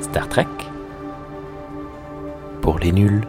Star Trek pour les nuls.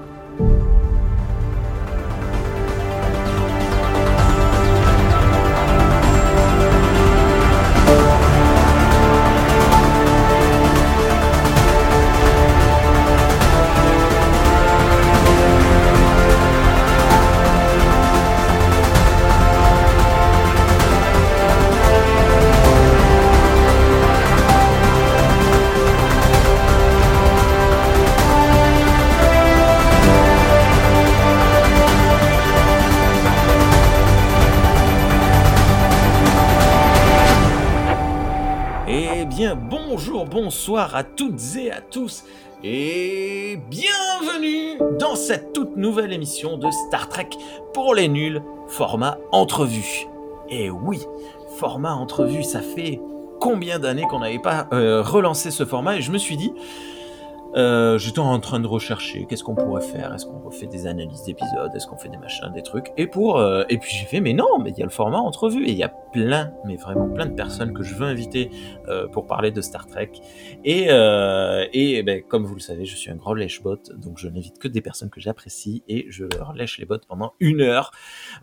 À toutes et à tous, et bienvenue dans cette toute nouvelle émission de Star Trek pour les nuls, format entrevue. Et oui, format entrevue, ça fait combien d'années qu'on n'avait pas euh, relancé ce format, et je me suis dit, euh, j'étais en train de rechercher qu'est-ce qu'on pourrait faire, est-ce qu'on refait des analyses d'épisodes, est-ce qu'on fait des machins, des trucs, et pour euh, et puis j'ai fait mais non, mais il y a le format entrevue et il y a plein, mais vraiment plein de personnes que je veux inviter euh, pour parler de Star Trek et euh, et ben, comme vous le savez, je suis un grand lèche-bot, donc je n'invite que des personnes que j'apprécie et je leur lèche les bottes pendant une heure.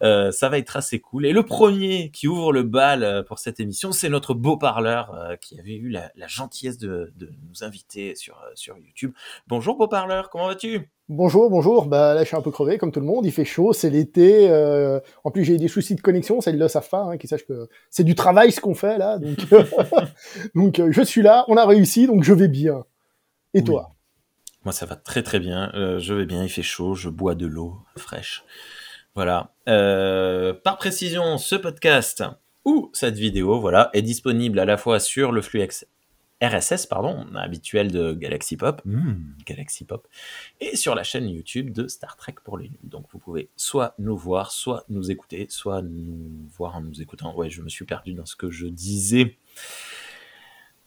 Euh, ça va être assez cool. Et le premier qui ouvre le bal euh, pour cette émission, c'est notre beau parleur qui avait eu la, la gentillesse de, de nous inviter sur sur YouTube. Bonjour beau parleur, comment vas-tu? Bonjour, bonjour. Bah là, je suis un peu crevé, comme tout le monde. Il fait chaud, c'est l'été. euh, En plus, j'ai eu des soucis de connexion. Ça, ils le savent pas, hein, qu'ils sachent que c'est du travail ce qu'on fait là. Donc, donc euh, je suis là. On a réussi, donc je vais bien. Et Oui. toi? Moi, ça va très très bien. Euh, je vais bien, il fait chaud, je bois de l'eau fraîche. Voilà. Par précision, ce podcast ou cette vidéo, voilà, est disponible à la fois sur le flux RSS, pardon, habituel de Galaxy Pop, Hmm, Galaxy Pop, et sur la chaîne YouTube de Star Trek pour les nuls. Donc, vous pouvez soit nous voir, soit nous écouter, soit nous voir en nous écoutant. Ouais, je me suis perdu dans ce que je disais.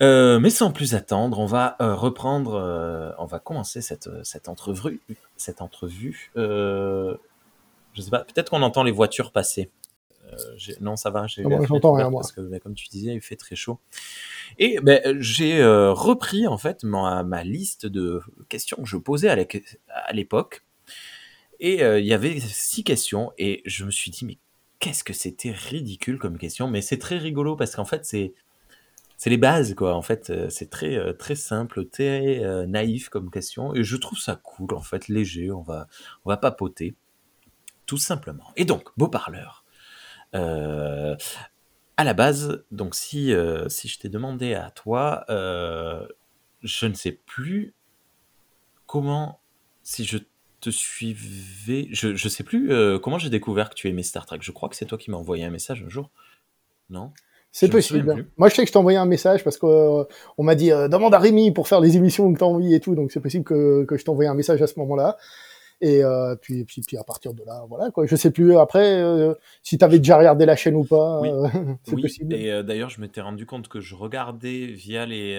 Euh, mais sans plus attendre, on va euh, reprendre, euh, on va commencer cette, cette entrevue. Cette entrevue. Je sais pas, peut-être qu'on entend les voitures passer. Euh, non, ça va, j'ai fenêtre j'entends rien, moi. parce que, comme tu disais, il fait très chaud. Et ben, j'ai euh, repris en fait ma, ma liste de questions que je posais à l'é- à l'époque. Et euh, il y avait six questions, et je me suis dit, mais qu'est-ce que c'était ridicule comme question, mais c'est très rigolo parce qu'en fait, c'est c'est les bases quoi en fait c'est très très simple très euh, naïf comme question et je trouve ça cool en fait léger on va on va papoter tout simplement et donc beau parleur euh, à la base donc si euh, si je t'ai demandé à toi euh, je ne sais plus comment si je te suivais je je sais plus euh, comment j'ai découvert que tu aimais Star Trek je crois que c'est toi qui m'as envoyé un message un jour non? C'est possible. Moi, je sais que je t'ai envoyé un message parce qu'on m'a dit demande à Rémi pour faire les émissions que t'as envie et tout. Donc, c'est possible que, que je t'ai envoyé un message à ce moment-là. Et euh, puis, puis, puis, à partir de là, voilà quoi. Je sais plus après euh, si t'avais déjà regardé la chaîne ou pas. Oui. euh, c'est Oui, possible. et d'ailleurs, je m'étais rendu compte que je regardais via les,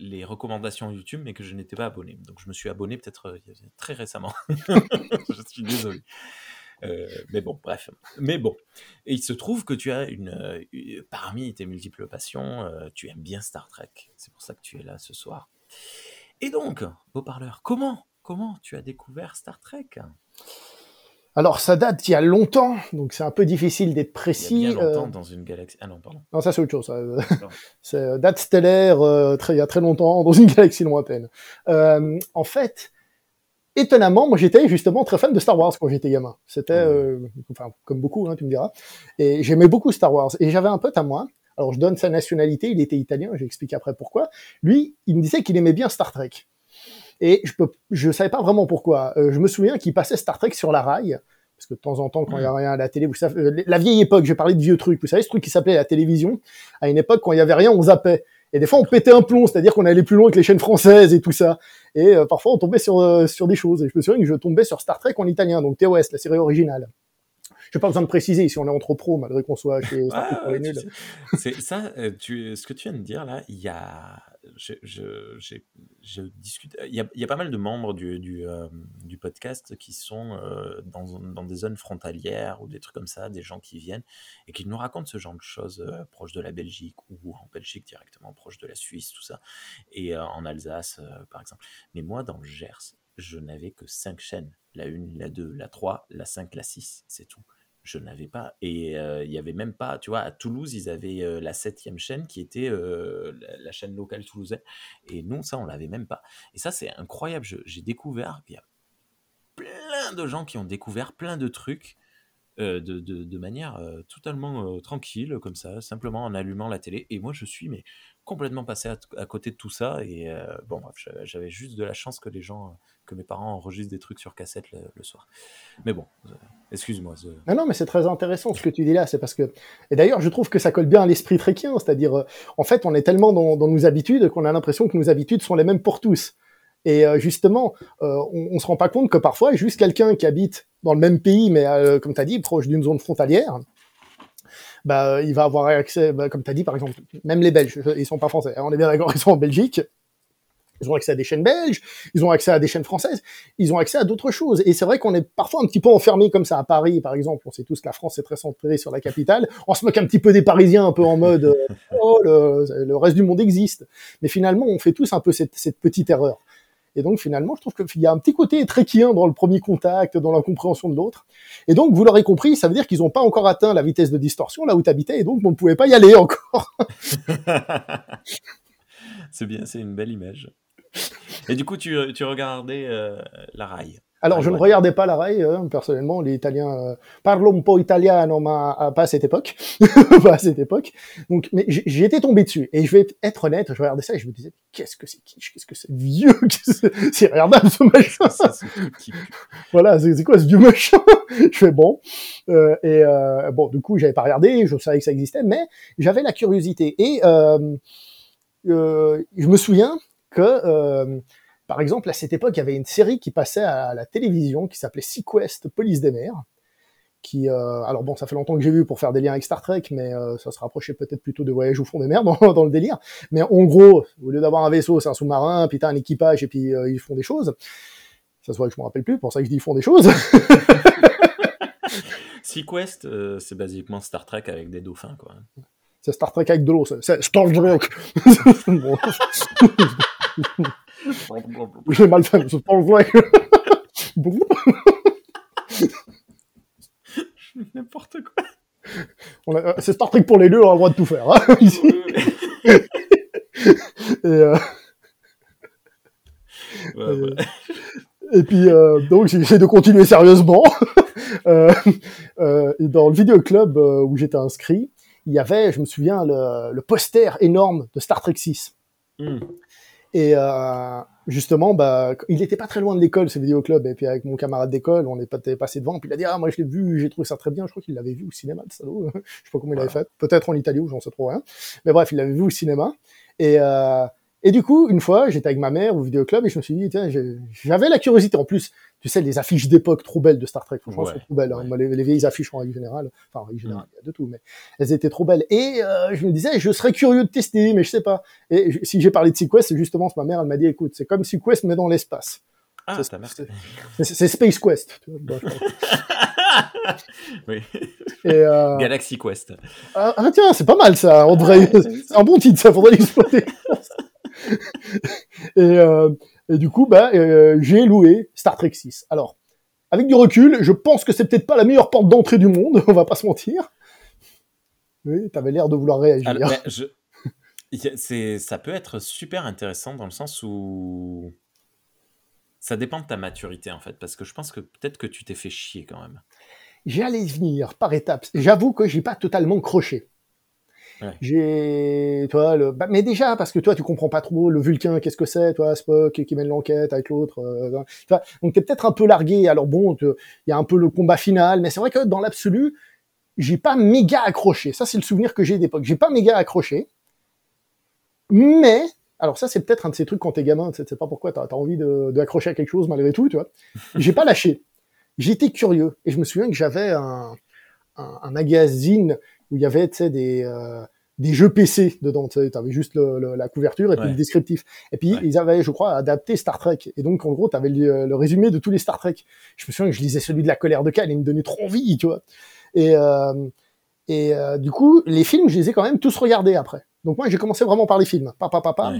les recommandations YouTube, mais que je n'étais pas abonné. Donc, je me suis abonné peut-être très récemment. je suis désolé. Euh, mais bon, bref. Mais bon. Et il se trouve que tu as une. une- parmi tes multiples passions, euh, tu aimes bien Star Trek. C'est pour ça que tu es là ce soir. Et donc, beau parleur, comment Comment tu as découvert Star Trek? Alors, ça date il y a longtemps, donc c'est un peu difficile d'être Il précis. y a bien euh, longtemps dans une galaxie. Ah non, pardon. Non, ça c'est autre chose. ça. c'est euh, date stellaire, euh, très, il y a très longtemps, dans une galaxie lointaine. Euh, en fait, étonnamment, moi j'étais justement très fan de Star Wars quand j'étais gamin. C'était, euh, enfin, comme beaucoup, hein, tu me diras. Et j'aimais beaucoup Star Wars. Et j'avais un pote à moi. Alors je donne sa nationalité, il était italien, j'ai expliqué après pourquoi. Lui, il me disait qu'il aimait bien Star Trek. Et je peux, je savais pas vraiment pourquoi. Euh, je me souviens qu'il passait Star Trek sur la rail. Parce que de temps en temps, quand il y a rien à la télé, vous savez, euh, la vieille époque, je vais parler de vieux trucs. Vous savez, ce truc qui s'appelait la télévision. À une époque, quand il y avait rien, on zappait. Et des fois, on pétait un plomb, c'est-à-dire qu'on allait plus loin que les chaînes françaises et tout ça. Et euh, parfois, on tombait sur, euh, sur des choses. Et je me souviens que je tombais sur Star Trek en italien, donc TOS, la série originale. J'ai pas besoin de préciser si on est entre pros, malgré qu'on soit chez ah, C'est ça, euh, tu, ce que tu viens de dire là, il y a, je, discute, il y, a, pas mal de membres du, euh, podcast qui sont euh, dans, des zones frontalières ou des trucs comme ça, des gens qui viennent et qui nous racontent ce genre de choses proches de la Belgique ou en Belgique directement, proche de la Suisse, tout ça, et en Alsace par exemple. Mais moi, dans le Gers, je n'avais que cinq chaînes. La 1, la 2, la 3, la 5, la 6, c'est tout je n'avais pas. Et euh, il y avait même pas, tu vois, à Toulouse, ils avaient euh, la septième chaîne qui était euh, la, chaîne locale toulousaine. Et nous, ça, on l'avait même pas. Et ça, c'est incroyable. J'ai découvert, il y a plein de gens qui ont découvert plein de trucs de, de, manière totalement tranquille, comme ça, simplement en allumant la télé. Et moi, je suis mais complètement passé à, côté de tout ça. Et bon, j'avais juste de la chance que les gens que mes parents enregistrent des trucs sur cassette le, soir. Mais bon, euh, excuse-moi. Non, mais c'est très intéressant ce que tu dis là. C'est parce que, et d'ailleurs, je trouve que ça colle bien à l'esprit tréquien. C'est-à-dire, euh, en fait, on est tellement dans, nos habitudes qu'on a l'impression que nos habitudes sont les mêmes pour tous. Et euh, justement, on, on se rend pas compte que parfois, juste quelqu'un qui habite dans le même pays, mais comme tu as dit, proche d'une zone frontalière, bah, il va avoir accès, bah, comme tu as dit par exemple, même les Belges, ils sont pas français, hein, on est bien d'accord, ils sont en Belgique, ils ont accès à des chaînes belges, ils ont accès à des chaînes françaises, ils ont accès à d'autres choses. Et c'est vrai qu'on est parfois un petit peu enfermé comme ça à Paris, par exemple. On sait tous que la France est très centrée sur la capitale. On se moque un petit peu des Parisiens, un peu en mode euh, oh le, reste du monde existe. Mais finalement, on fait tous un peu cette, cette petite erreur. Et donc finalement, je trouve qu'il y a un petit côté tréquien dans le premier contact, dans la compréhension de l'autre. Et donc, vous l'aurez compris, ça veut dire qu'ils n'ont pas encore atteint la vitesse de distorsion là où tu habitais, et donc on ne pouvait pas y aller encore. c'est bien, c'est une belle image. Et du coup, tu, tu regardais euh, la rail alors, je ne regardais pas la rail, hein, personnellement. Les Italiens euh, parlent un peu italiano, mais pas à cette époque. pas à cette époque. Donc, mais j'ai été tombé dessus. Et je vais être honnête, je regardais ça et je me disais, qu'est-ce que c'est kitsch, qu'est-ce que c'est vieux, c'est regardable ce machin. voilà, c'est quoi ce vieux machin? Je fais bon. Euh, et euh, bon, du coup, j'avais pas regardé, je savais que ça existait, mais j'avais la curiosité. Et euh, euh je me souviens que, euh, par exemple, à cette époque, il y avait une série qui passait à la télévision qui s'appelait Sequest Police des mers. Qui, euh, alors bon, ça fait longtemps que j'ai vu pour faire des liens avec Star Trek, mais euh, ça se rapprochait peut-être plutôt de Voyage au fond des mers dans, dans le délire. Mais en gros, au lieu d'avoir un vaisseau, c'est un sous-marin, puis t'as un équipage et puis ils font des choses. Ça se voit que je me rappelle plus, pour ça que je dis ils font des choses. Sequest, c'est basiquement Star Trek avec des dauphins, quoi. C'est Star Trek avec de l'eau, c'est Star Trek. J'ai mal fait, c'est pas vrai. N'importe quoi. Euh, c'est Star Trek pour les deux, on a le droit de tout faire. Hein, et, euh... ouais, et, puis, euh, donc, j'essaie de continuer sérieusement. euh, euh, dans le vidéo club euh, où j'étais inscrit, il y avait, je me souviens, le, le poster énorme de Star Trek 6. Et euh, justement, bah, il était pas très loin de l'école, ce vidéoclub. Et puis avec mon camarade d'école, on est passé devant. Puis il a dit ah moi je l'ai vu, j'ai trouvé ça très bien. Je crois qu'il l'avait vu au cinéma, le salaud. je sais pas comment il avait fait. Peut-être en Italie ou j'en sais trop rien. Mais bref, il l'avait vu au cinéma. Et euh, et du coup, une fois, j'étais avec ma mère au vidéoclub et je me suis dit, tiens, j'avais la curiosité. En plus, tu sais, les affiches d'époque trop belles de Star Trek, franchement, sont trop belles. Hein. Les, vieilles affiches en règle générale, enfin, en règle générale, il y a de tout, mais elles étaient trop belles. Et euh, je me disais, je serais curieux de tester, mais je sais pas. Et si j'ai parlé de Sequest, c'est justement ma mère, elle m'a dit, écoute, c'est comme Sequest, mais dans l'espace. Ah, c'est Space Quest. oui. Et euh... Galaxy Quest. Ah, ah, tiens, c'est pas mal ça, en vrai. c'est un bon titre, ça faudrait l'exploiter. et, euh, et, du coup, bah, euh, j'ai loué Star Trek 6. Alors, avec du recul, je pense que c'est peut-être pas la meilleure porte d'entrée du monde, on va pas se mentir. Oui, t'avais l'air de vouloir réagir. Alors, je... c'est, ça peut être super intéressant dans le sens où ça dépend de ta maturité en fait, parce que je pense que peut-être que tu t'es fait chier quand même. J'allais venir par étapes. J'avoue que j'ai pas totalement croché. J'ai, toi, le, bah, mais déjà parce que toi, tu comprends pas trop le Vulcain, qu'est-ce que c'est, toi, Spock qui mène l'enquête avec l'autre. Euh, vois, donc t'es peut-être un peu largué. Alors bon, il y a un peu le combat final, mais c'est vrai que dans l'absolu, j'ai pas méga accroché. Ça, c'est le souvenir que j'ai d'époque. J'ai pas méga accroché, mais alors ça, c'est peut-être un de ces trucs quand t'es gamin, tu sais pas pourquoi t'as as envie d'accrocher à quelque chose malgré tout, tu vois. J'ai pas lâché j'étais curieux et je me souviens que j'avais un, un, magazine où il y avait des euh, des jeux PC dedans. Tu avais juste la couverture et puis le descriptif. Et puis ils avaient, je crois, adapté Star Trek. Et donc en gros, tu avais le, résumé de tous les Star Trek. Je me souviens que je lisais celui de la colère de Kal et il me donnait trop envie, tu vois. Et euh, et euh, du coup, les films, je les ai quand même tous regardés après. Donc moi, j'ai commencé vraiment par les films. Papa, papa.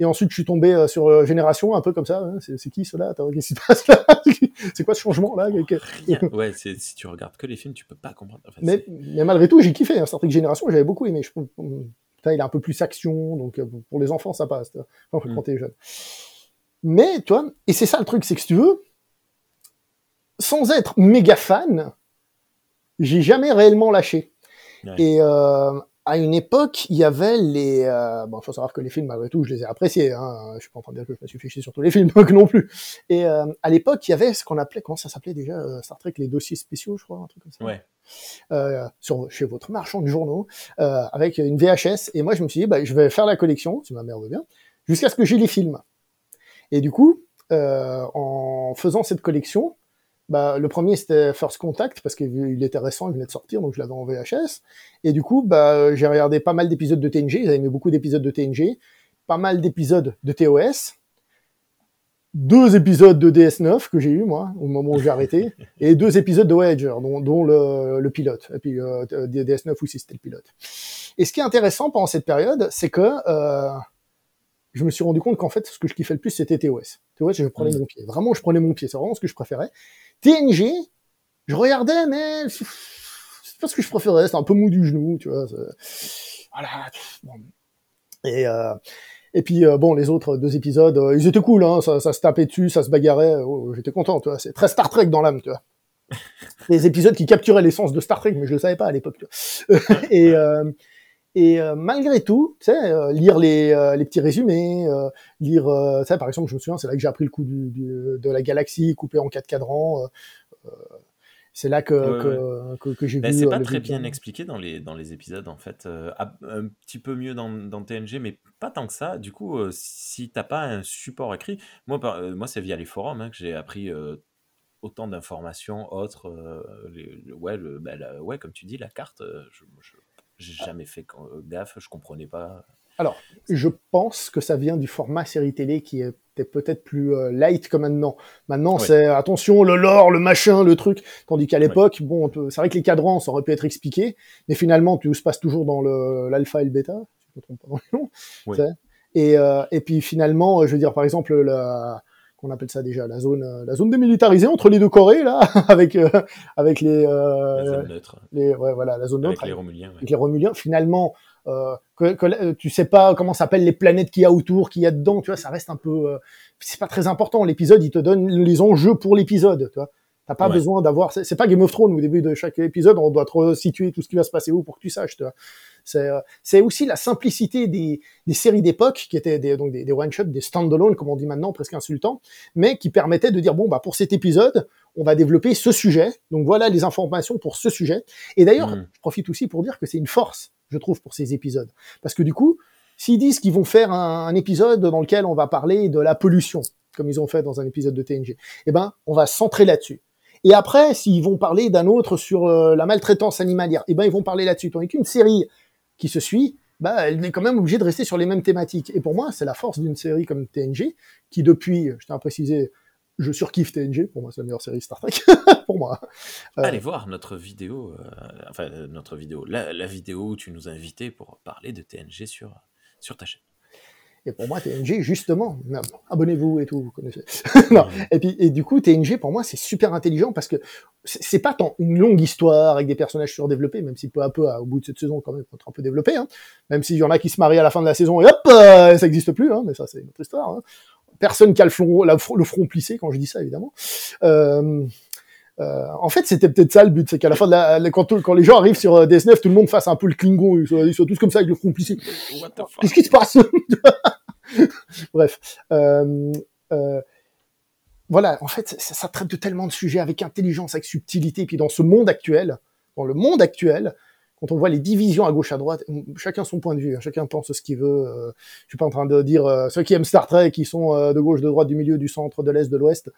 Et ensuite, je suis tombé euh, sur euh, Génération, un peu comme ça. Hein. C'est qui cela Qu'est-ce qui se passe là? C'est quoi ce changement là Ouais, si tu regardes que les films, tu peux pas comprendre. mais, mais, malgré tout, j'ai kiffé. Hein, Star Trek Génération, j'avais beaucoup aimé. Je, putain, il a un peu plus action, donc pour les enfants, ça passe. Enfin, mm. quand t'es jeune. Mais, toi, et c'est ça le truc, c'est que si tu veux, sans être méga fan, j'ai jamais réellement lâché. Et euh, à une époque, il y avait les. Euh, bon, faut savoir que les films, malgré tout, je les ai appréciés. Hein. Je suis pas en train de dire que je me suis fiché sur tous les films non plus. Et euh, à l'époque, il y avait ce qu'on appelait, comment ça s'appelait déjà euh, Star Trek, les dossiers spéciaux, je crois, un truc comme ça. Ouais. Euh, sur, chez votre marchand de journaux, euh, avec une VHS. Et moi, je me suis dit, bah, je vais faire la collection, si ma mère veut bien, jusqu'à ce que j'ai les films. Et du coup, en faisant cette collection, bah, le premier c'était First Contact parce qu'il était récent, il venait de sortir, donc je l'avais en VHS. Et du coup, bah, j'ai regardé pas mal d'épisodes de TNG, j'avais aimé beaucoup d'épisodes de TNG, pas mal d'épisodes de TOS, deux épisodes de DS9 que j'ai eu moi au moment où j'ai arrêté, et deux épisodes de Voyager, dont, dont le, le, pilote, et puis euh, DS9 aussi c'était le pilote. Et ce qui est intéressant pendant cette période, c'est que euh, je me suis rendu compte qu'en fait, ce que je kiffais le plus, c'était TOS. TOS, je prenais mm. mon pied. Vraiment, je prenais mon pied. C'est vraiment ce que je préférais. TNG, je regardais, mais c'est pas ce que je préférais. C'était un peu mou du genou, tu vois. Voilà. Et, euh, et puis, euh, bon, les autres deux épisodes, euh, ils étaient cool, hein. Ça, ça, se tapait dessus, ça se bagarrait. Oh, J'étais content, tu vois. C'est très Star Trek dans l'âme, tu vois. Les épisodes qui capturaient l'essence de Star Trek, mais je le savais pas à l'époque, et, euh, et euh, malgré tout, tu sais, euh, lire les, euh, les, petits résumés, lire, tu sais, par exemple, je me souviens, c'est là que j'ai appris le coup du, du, de la galaxie coupée en quatre cadrans. c'est là que, que, que, j'ai vu. C'est pas très bien expliqué dans les, dans les épisodes, en fait. un petit peu mieux dans, dans, TNG, mais pas tant que ça. Du coup, si t'as pas un support écrit, moi, moi c'est via les forums hein, que j'ai appris autant d'informations autres. Les, ouais, le, bah, ouais, comme tu dis, la carte, je, je j'ai jamais fait euh, gaffe, je comprenais pas. Alors, je pense que ça vient du format série télé qui était peut-être plus euh, light que maintenant. Maintenant, c'est attention, le lore, le machin, le truc. Tandis qu'à l'époque, bon, c'est vrai que les cadrans, ça aurait pu être expliqué, mais finalement, tout se passe toujours dans l'alpha et le bêta, si je me trompe pas dans. Et, euh, et puis finalement, je veux dire, par exemple, la, qu'on appelle ça déjà la zone euh, la zone démilitarisée entre les deux Corées là avec euh, avec les euh, la zone neutre. les ouais voilà la zone neutre. avec les Romuliens avec les Romuliens. Finalement euh, que, que, tu sais pas comment s'appellent les planètes qu'il y a autour qu'il y a dedans tu vois ça reste un peu euh, c'est pas très important. L'épisode il te donne les enjeux pour l'épisode tu vois T'as pas besoin d'avoir. C'est pas Game of Thrones au début de chaque épisode, on doit te situer tout ce qui va se passer où pour que tu saches. Euh, c'est aussi la simplicité des, séries d'époque qui étaient des, donc des, one-shots, des stand-alone, comme on dit maintenant, presque insultant, mais qui permettaient de dire bon bah pour cet épisode, on va développer ce sujet. Donc voilà les informations pour ce sujet. Et d'ailleurs, mm. je profite aussi pour dire que c'est une force, je trouve, pour ces épisodes, parce que du coup, s'ils disent qu'ils vont faire un, épisode dans lequel on va parler de la pollution, comme ils ont fait dans un épisode de TNG, eh ben on va centrer là-dessus. Et après, s'ils vont parler d'un autre sur euh, la maltraitance animalière, eh ben ils vont parler là-dessus. Tandis qu'une série qui se suit, bah, elle est quand même obligée de rester sur les mêmes thématiques. Et pour moi, c'est la force d'une série comme TNG, qui depuis, je tiens à préciser, je surkiffe TNG, pour moi c'est la meilleure série Star Trek, pour moi. Euh, Allez voir notre vidéo, euh, enfin notre vidéo, la, vidéo où tu nous as invités pour parler de TNG sur, sur ta chaîne. Et pour moi, TNG, justement, abonnez-vous et tout, vous connaissez. non. Et puis, et du coup, TNG, pour moi, c'est super intelligent parce que c'est pas tant une longue histoire avec des personnages surdéveloppés, même si peu à peu, au bout de cette saison, quand même, être un peu développé, hein. Même s'il y en a qui se marient à la fin de la saison et hop, euh, ça n'existe plus, hein, mais ça, c'est une autre histoire. Hein. Personne qui a le front, le front plissé quand je dis ça, évidemment. Euh, euh, en fait, c'était peut-être ça le but, c'est qu'à la fin de la, quand, quand, les gens arrivent sur euh, DS9, tout le monde fasse un peu le Klingon, ils soient, tous comme ça avec le front plissé. Qu'est-ce qui se passe? Bref. Euh, euh, voilà, en fait, ça, ça, traite de tellement de sujets avec intelligence, avec subtilité, et puis dans ce monde actuel, dans le monde actuel, quand on voit les divisions à gauche à droite, chacun son point de vue, hein, chacun pense ce qu'il veut. Euh, je suis pas en train de dire ceux qui aiment Star Trek, qui sont de gauche, de droite, du milieu, du centre, de l'est, de l'ouest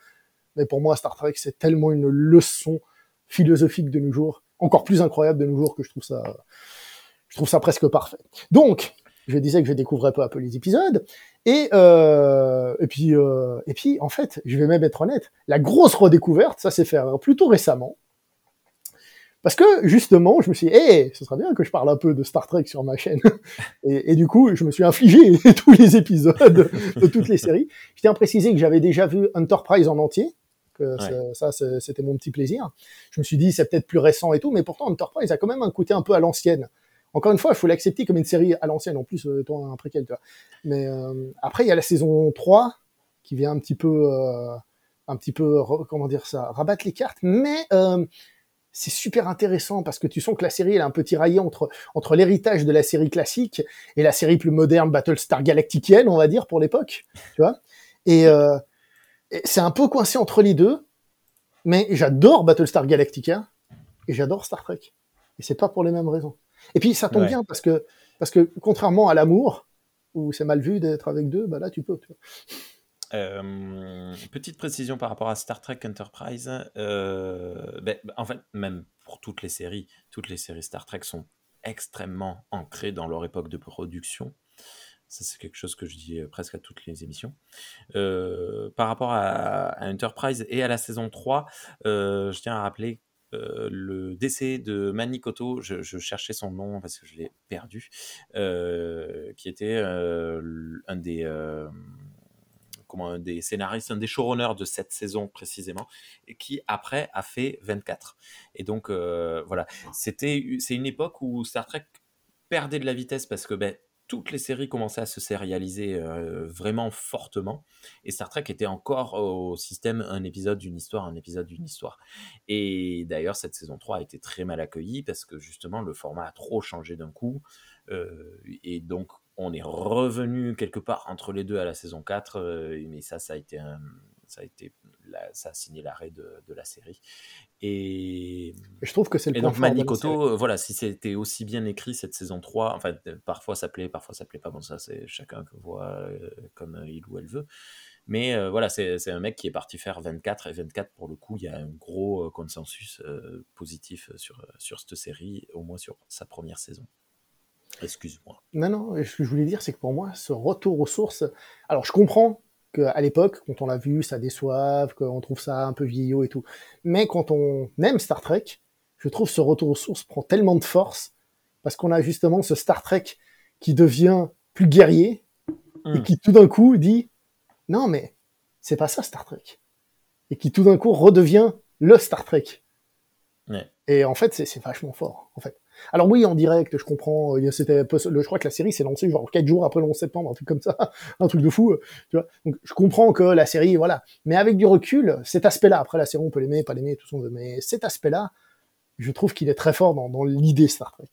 Mais pour moi, Star Trek, c'est tellement une leçon philosophique de nos jours, encore plus incroyable de nos jours que je trouve ça, je trouve ça presque parfait. Donc, je disais que je découvrais peu à peu les épisodes, et euh, et puis euh, et puis en fait, je vais même être honnête, la grosse redécouverte, ça s'est fait plutôt récemment. Parce que justement, je me suis dit, hey, ce serait bien que je parle un peu de Star Trek sur ma chaîne. Et, et du coup, je me suis infligé tous les épisodes de toutes les séries. Je tiens à préciser que j'avais déjà vu Enterprise en entier. Que ça, c'était mon petit plaisir. Je me suis dit, c'est peut-être plus récent et tout, mais pourtant Enterprise a quand même un côté un peu à l'ancienne. Encore une fois, il faut l'accepter comme une série à l'ancienne, en plus, euh, toi, un préquel, tu vois. Mais euh, après, il y a la saison 3 qui vient un petit peu, euh, un petit peu, comment dire ça, rabattre les cartes. Mais euh, c'est super intéressant parce que tu sens que la série elle est un peu tiraillée entre entre l'héritage de la série classique et la série plus moderne Battlestar Galacticienne, on va dire pour l'époque, tu vois. Et, euh, et c'est un peu coincé entre les deux, mais j'adore Battlestar Galactica et j'adore Star Trek. Et c'est pas pour les mêmes raisons. Et puis ça tombe Ouais. bien parce que parce que contrairement à l'amour où c'est mal vu d'être avec deux, bah là tu peux. Tu vois. Euh, petite précision par rapport à Star Trek Enterprise. euh, ben, en fait, même pour toutes les séries, toutes les séries Star Trek sont extrêmement ancrées dans leur époque de production. Ça, c'est quelque chose que je dis euh, presque à toutes les émissions. Par rapport à, Enterprise et à la saison 3, euh, je tiens à rappeler le décès de Manikoto, je, je cherchais son nom parce que je l'ai perdu, qui était un des comment un des scénaristes, un des showrunners de cette saison précisément, et qui après a fait 24. Et donc euh, voilà, c'était c'est une époque où Star Trek perdait de la vitesse parce que ben, toutes les séries commençaient à se sérialiser euh, vraiment fortement, et Star Trek était encore au système un épisode d'une histoire, un épisode d'une histoire. Et d'ailleurs, cette saison 3 a été très mal accueillie parce que justement, le format a trop changé d'un coup. Euh, et donc, on est revenu quelque part entre les deux à la saison 4. euh, mais ça, ça a été, un- ça a été la- ça a signé l'arrêt de, de la série. Et, je trouve que c'est le et point donc. Manikoto, euh, voilà, si c'était aussi bien écrit cette saison 3, enfin, euh, parfois ça plaît, parfois ça plaît pas. Bon, ça, c'est chacun que voit comme il ou elle veut. Mais euh, voilà, c'est c'est un mec qui est parti faire 24 et 24 pour le coup, il y a un gros consensus euh, positif sur, sur cette série, au moins sur sa première saison. Excuse-moi. Non, non, ce que je voulais dire, c'est que pour moi, ce retour aux sources. Alors, je comprends qu'à l'époque, quand on l'a vu, ça déçoive, qu'on trouve ça un peu vieillot et tout. Mais quand on aime Star Trek, je trouve ce retour aux sources prend tellement de force parce qu'on a justement ce Star Trek qui devient plus guerrier et Mm. qui tout d'un coup dit non, mais c'est pas ça Star Trek. Et qui tout d'un coup redevient le Star Trek. Ouais. Et en fait, c'est c'est vachement fort, en fait. Alors oui, en direct, je comprends. a- C'était, je crois que la série s'est lancée genre quatre jours après le 11 septembre, un truc comme ça, un truc de fou. euh, Tu vois. Je comprends que la série, voilà. Mais avec du recul, cet aspect-là, après la série, on peut l'aimer, pas l'aimer, tout ce qu'on veut. Mais cet aspect-là, je trouve qu'il est très fort dans, l'idée Star Trek.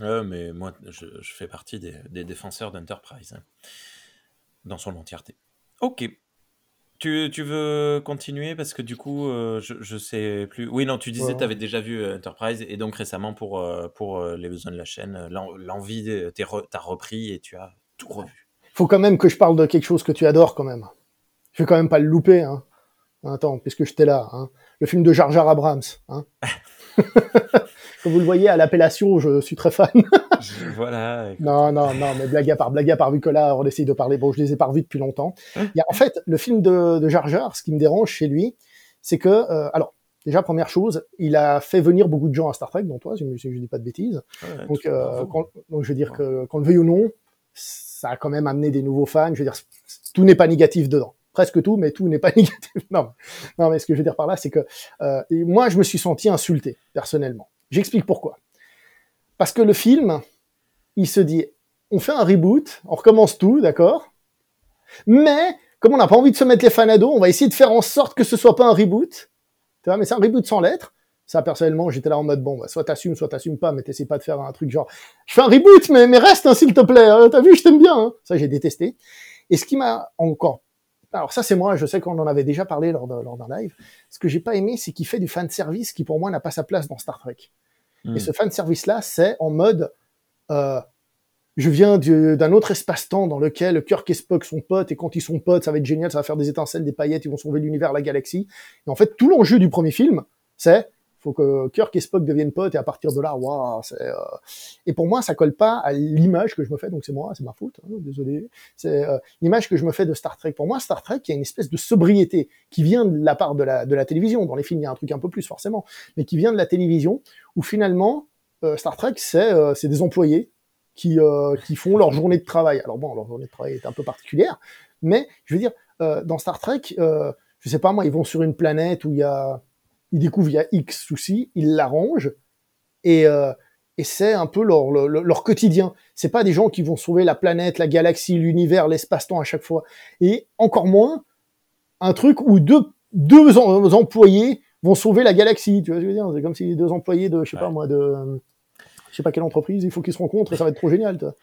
Ouais, mais moi, je, fais partie des, des défenseurs d'Enterprise, hein, dans son entièreté. Ok. Tu, tu veux continuer? Parce que du coup, euh, je, je sais plus. Oui, non, tu disais Ouais. que tu avais déjà vu euh, Enterprise et donc récemment pour, euh, pour les besoins de la chaîne, l'en- l'envie, re- t'as repris et tu as tout revu. Faut quand même que je parle de quelque chose que tu adores quand même. Je vais quand même pas le louper, hein. Attends, puisque j'étais là, hein. Le film de Jar Jar Abrams, hein. Comme vous le voyez à l'appellation, je suis très fan. voilà. écoute. Non, non, non, mais blague à part, blague à part, vu que là, on essaye de parler, bon, je les ai pas revus depuis longtemps. Il y a, en fait, le film de, de Jar Jar, ce qui me dérange chez lui, c'est que, euh, alors, déjà, première chose, il a fait venir beaucoup de gens à Star Trek, dont toi, si je, je dis pas de bêtises. Ouais, Donc, euh, quand- donc, je veux dire que, qu'on le veuille ou non, ça a quand même amené des nouveaux fans. Je veux dire, tout n'est pas négatif dedans. Presque tout, mais tout n'est pas négatif. Non, non, mais ce que je veux dire par là, c'est que euh, moi, je me suis senti insulté, personnellement. J'explique pourquoi. Parce que le film, il se dit, on fait un reboot, on recommence tout, d'accord? Mais, comme on n'a pas envie de se mettre les fans à dos, on va essayer de faire en sorte que ce soit pas un reboot. Tu vois, mais c'est un reboot sans lettres. Ça, personnellement, j'étais là en mode, bon, bah, soit t'assumes, soit t'assumes pas, mais t'essaies pas de faire un truc genre, je fais un reboot, mais, mais reste, hein, s'il te plaît, hein, t'as vu, je t'aime bien. hein. Ça, j'ai détesté. Et ce qui m'a encore... Alors ça, c'est moi, je sais qu'on en avait déjà parlé lors d'un live. Ce que j'ai pas aimé, c'est qu'il fait du fan service qui, pour moi, n'a pas sa place dans Star Trek. Hmm. Et ce fan service là, c'est en mode, euh, je viens d'un autre espace-temps dans lequel Kirk et Spock sont potes, et quand ils sont potes, ça va être génial, ça va faire des étincelles, des paillettes, ils vont sauver l'univers, la galaxie. Et en fait, tout l'enjeu du premier film, c'est faut que Kirk et Spock deviennent potes et à partir de là, waouh. Euh... Et pour moi, ça colle pas à l'image que je me fais. Donc c'est moi, c'est ma faute. Hein, désolé. C'est euh, l'image que je me fais de Star Trek. Pour moi, Star Trek, il y a une espèce de sobriété qui vient de la part de la de la télévision. Dans les films, il y a un truc un peu plus forcément, mais qui vient de la télévision où finalement euh, Star Trek, c'est euh, c'est des employés qui qui font leur journée de travail. Alors bon, leur journée de travail est un peu particulière, mais je veux dire, dans Star Trek, je sais pas moi, ils vont sur une planète où il y a ils découvrent il y a X soucis, ils l'arrangent et, euh, et c'est un peu leur, leur, leur quotidien. C'est pas des gens qui vont sauver la planète, la galaxie, l'univers, l'espace-temps à chaque fois. Et encore moins un truc où deux, deux employés vont sauver la galaxie. Tu vois ce que je veux dire? C'est comme si deux employés de, je sais pas moi, de, je sais pas quelle entreprise, il faut qu'ils se rencontrent et ça va être trop génial. Toi.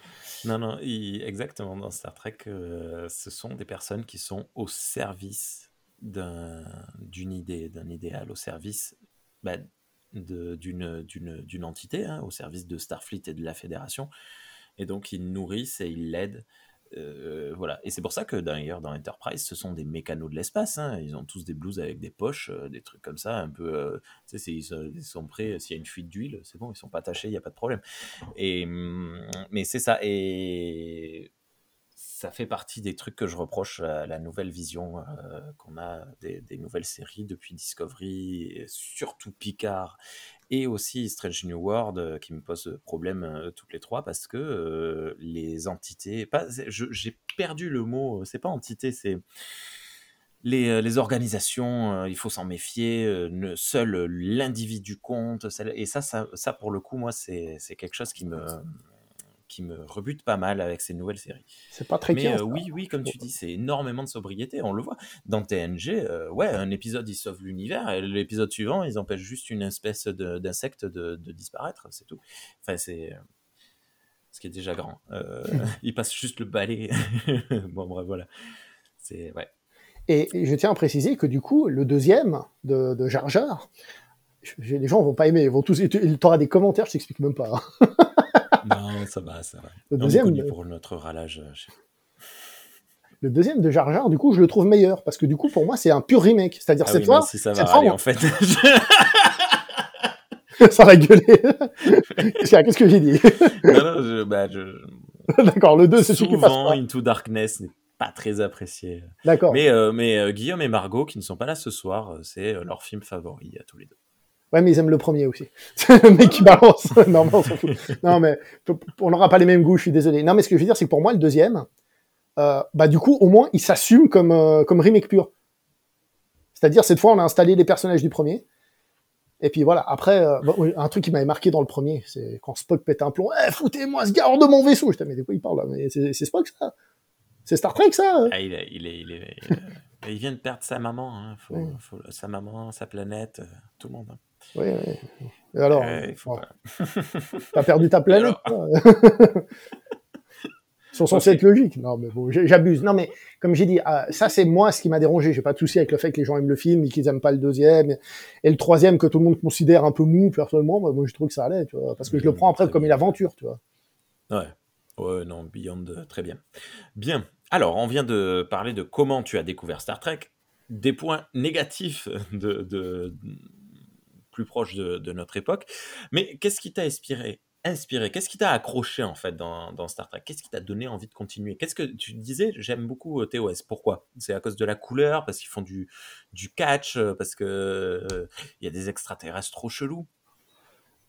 Non, non, exactement. Dans Star Trek, euh, ce sont des personnes qui sont au service d'une idée, d'un idéal au service bah, d'une entité, hein, au service de Starfleet et de la Fédération. Et donc ils nourrissent et ils l'aident. Euh, voilà. Et c'est pour ça que d'ailleurs dans Enterprise, ce sont des mécanos de l'espace. Hein. Ils ont tous des blouses avec des poches, euh, des trucs comme ça, un peu. Euh, ils, sont prêts. S'il y a une fuite d'huile, c'est bon, ils sont pas attachés, il n'y a pas de problème. Et hum, mais c'est ça. Et ça fait partie des trucs que je reproche à la nouvelle vision euh, qu'on a des, nouvelles séries depuis Discovery, surtout Picard et aussi Strange New World euh, qui me pose problème euh, toutes les trois parce que les entités, j'ai perdu le mot, c'est pas entité, c'est les, organisations, il faut s'en méfier, seul l'individu compte, et ça, ça, pour le coup, moi, c'est quelque chose qui me qui me rebute pas mal avec ces nouvelles séries. C'est pas très Mais euh, oui, oui, comme tu dis, c'est énormément de sobriété. On le voit dans TNG. Euh, ouais, un épisode ils sauvent l'univers, et l'épisode suivant ils empêchent juste une espèce d'insecte de, de, disparaître, c'est tout. Enfin, c'est euh, ce qui est déjà grand. ils passent juste le balai. bon, bref, voilà. C'est ouais. Et, je tiens à préciser que du coup, le deuxième de, de Jar Jar, les gens vont pas aimer, ils vont tous, il t'aura des commentaires, je t'explique même pas. Hein. Non, ça va, ça va. Le deuxième, pour notre râlage. Euh, le deuxième de Jar Jar, du coup, je le trouve meilleur parce que du coup, pour moi, c'est un pur remake. C'est-à-dire ah cette fois, si ça va en fait. ça va gueuler. Qu'est-ce que j'ai dit? Non, non, je, bah, je... D'accord, le 2, c'est celui qui passe pas. Into Darkness n'est pas très apprécié. D'accord. Mais, euh, mais euh, Guillaume et Margot, qui ne sont pas là ce soir, c'est leur film favori à tous les deux. Ouais, mais ils aiment le premier aussi. le mec qui balance. non, mais on s'en fout. Non, mais on n'aura pas les mêmes goûts, je suis désolé. Non, mais ce que je veux dire, c'est que pour moi, le deuxième, euh, bah, du coup, au moins, il s'assume comme, euh, comme remake pur. C'est-à-dire, cette fois, on a installé les personnages du premier. Et puis voilà, après, euh, un truc qui m'avait marqué dans le premier, c'est quand Spock pète un plomb, eh, foutez-moi ce gars hors de mon vaisseau. Je te mais de quoi il parle là? Mais c'est Spock, ça? C'est Star Trek, ça? Ah, il, est, il, est, il, est, il, vient de perdre sa maman, hein. faut, faut, sa maman, sa planète, tout le monde. Hein. Oui, oui. Et alors, euh, t'as perdu ta planète. Sont censés être logiques. Non, mais bon, j'abuse. Non, mais comme j'ai dit, ah, ça c'est moi ce qui m'a dérangé. J'ai pas de souci avec le fait que les gens aiment le film et qu'ils aiment pas le deuxième et le troisième que tout le monde considère un peu mou. Personnellement, moi je trouve que ça allait, tu vois, parce que je le prends après comme une aventure, tu vois. Ouais. Ouais, non, Beyond, euh, très bien. Bien. Alors, on vient de parler de comment tu as découvert Star Trek. Des points négatifs de, de plus proche de, notre époque. Mais qu'est-ce qui t'a inspiré Inspiré? Qu'est-ce qui t'a accroché en fait dans, Star Trek? Qu'est-ce qui t'a donné envie de continuer? Qu'est-ce que tu disais? J'aime beaucoup euh, TOS. Pourquoi? C'est à cause de la couleur Parce qu'ils font du, du catch euh, Parce que euh, il y a des extraterrestres trop chelous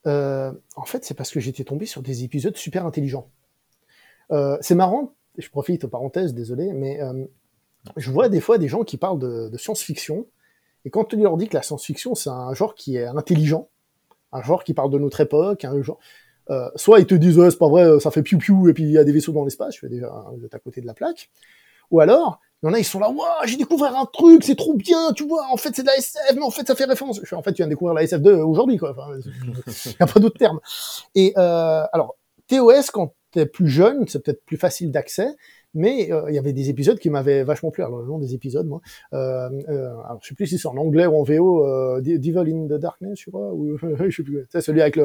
En fait, c'est parce que j'étais tombé sur des épisodes super intelligents. c'est marrant. Je profite, parenthèse, désolé, mais je vois des fois des gens qui parlent de science-fiction et quand tu leur dis que la science-fiction, c'est un genre qui est intelligent, un genre qui parle de notre époque, un genre, euh, soit ils te disent c'est pas vrai, ça fait piou piou et puis il y a des vaisseaux dans l'espace, tu es déjà de à côté de la plaque. Ou alors, il y en a, ils sont là, waouh, j'ai découvert un truc, c'est trop bien, tu vois, en fait c'est de la SF, mais en fait ça fait référence. Je en fait, tu viens de découvrir la SF2 aujourd'hui, quoi. Il n'y a pas d'autre terme. Et euh, alors, TOS, quand t'es plus jeune, c'est peut-être plus facile d'accès, mais euh, il y avait des épisodes qui m'avaient vachement plu. Alors le nom des épisodes, moi, euh, euh, alors je sais plus si c'est en anglais ou en VO, euh, Devil in the Darkness, je crois, ou je sais plus. C'est celui avec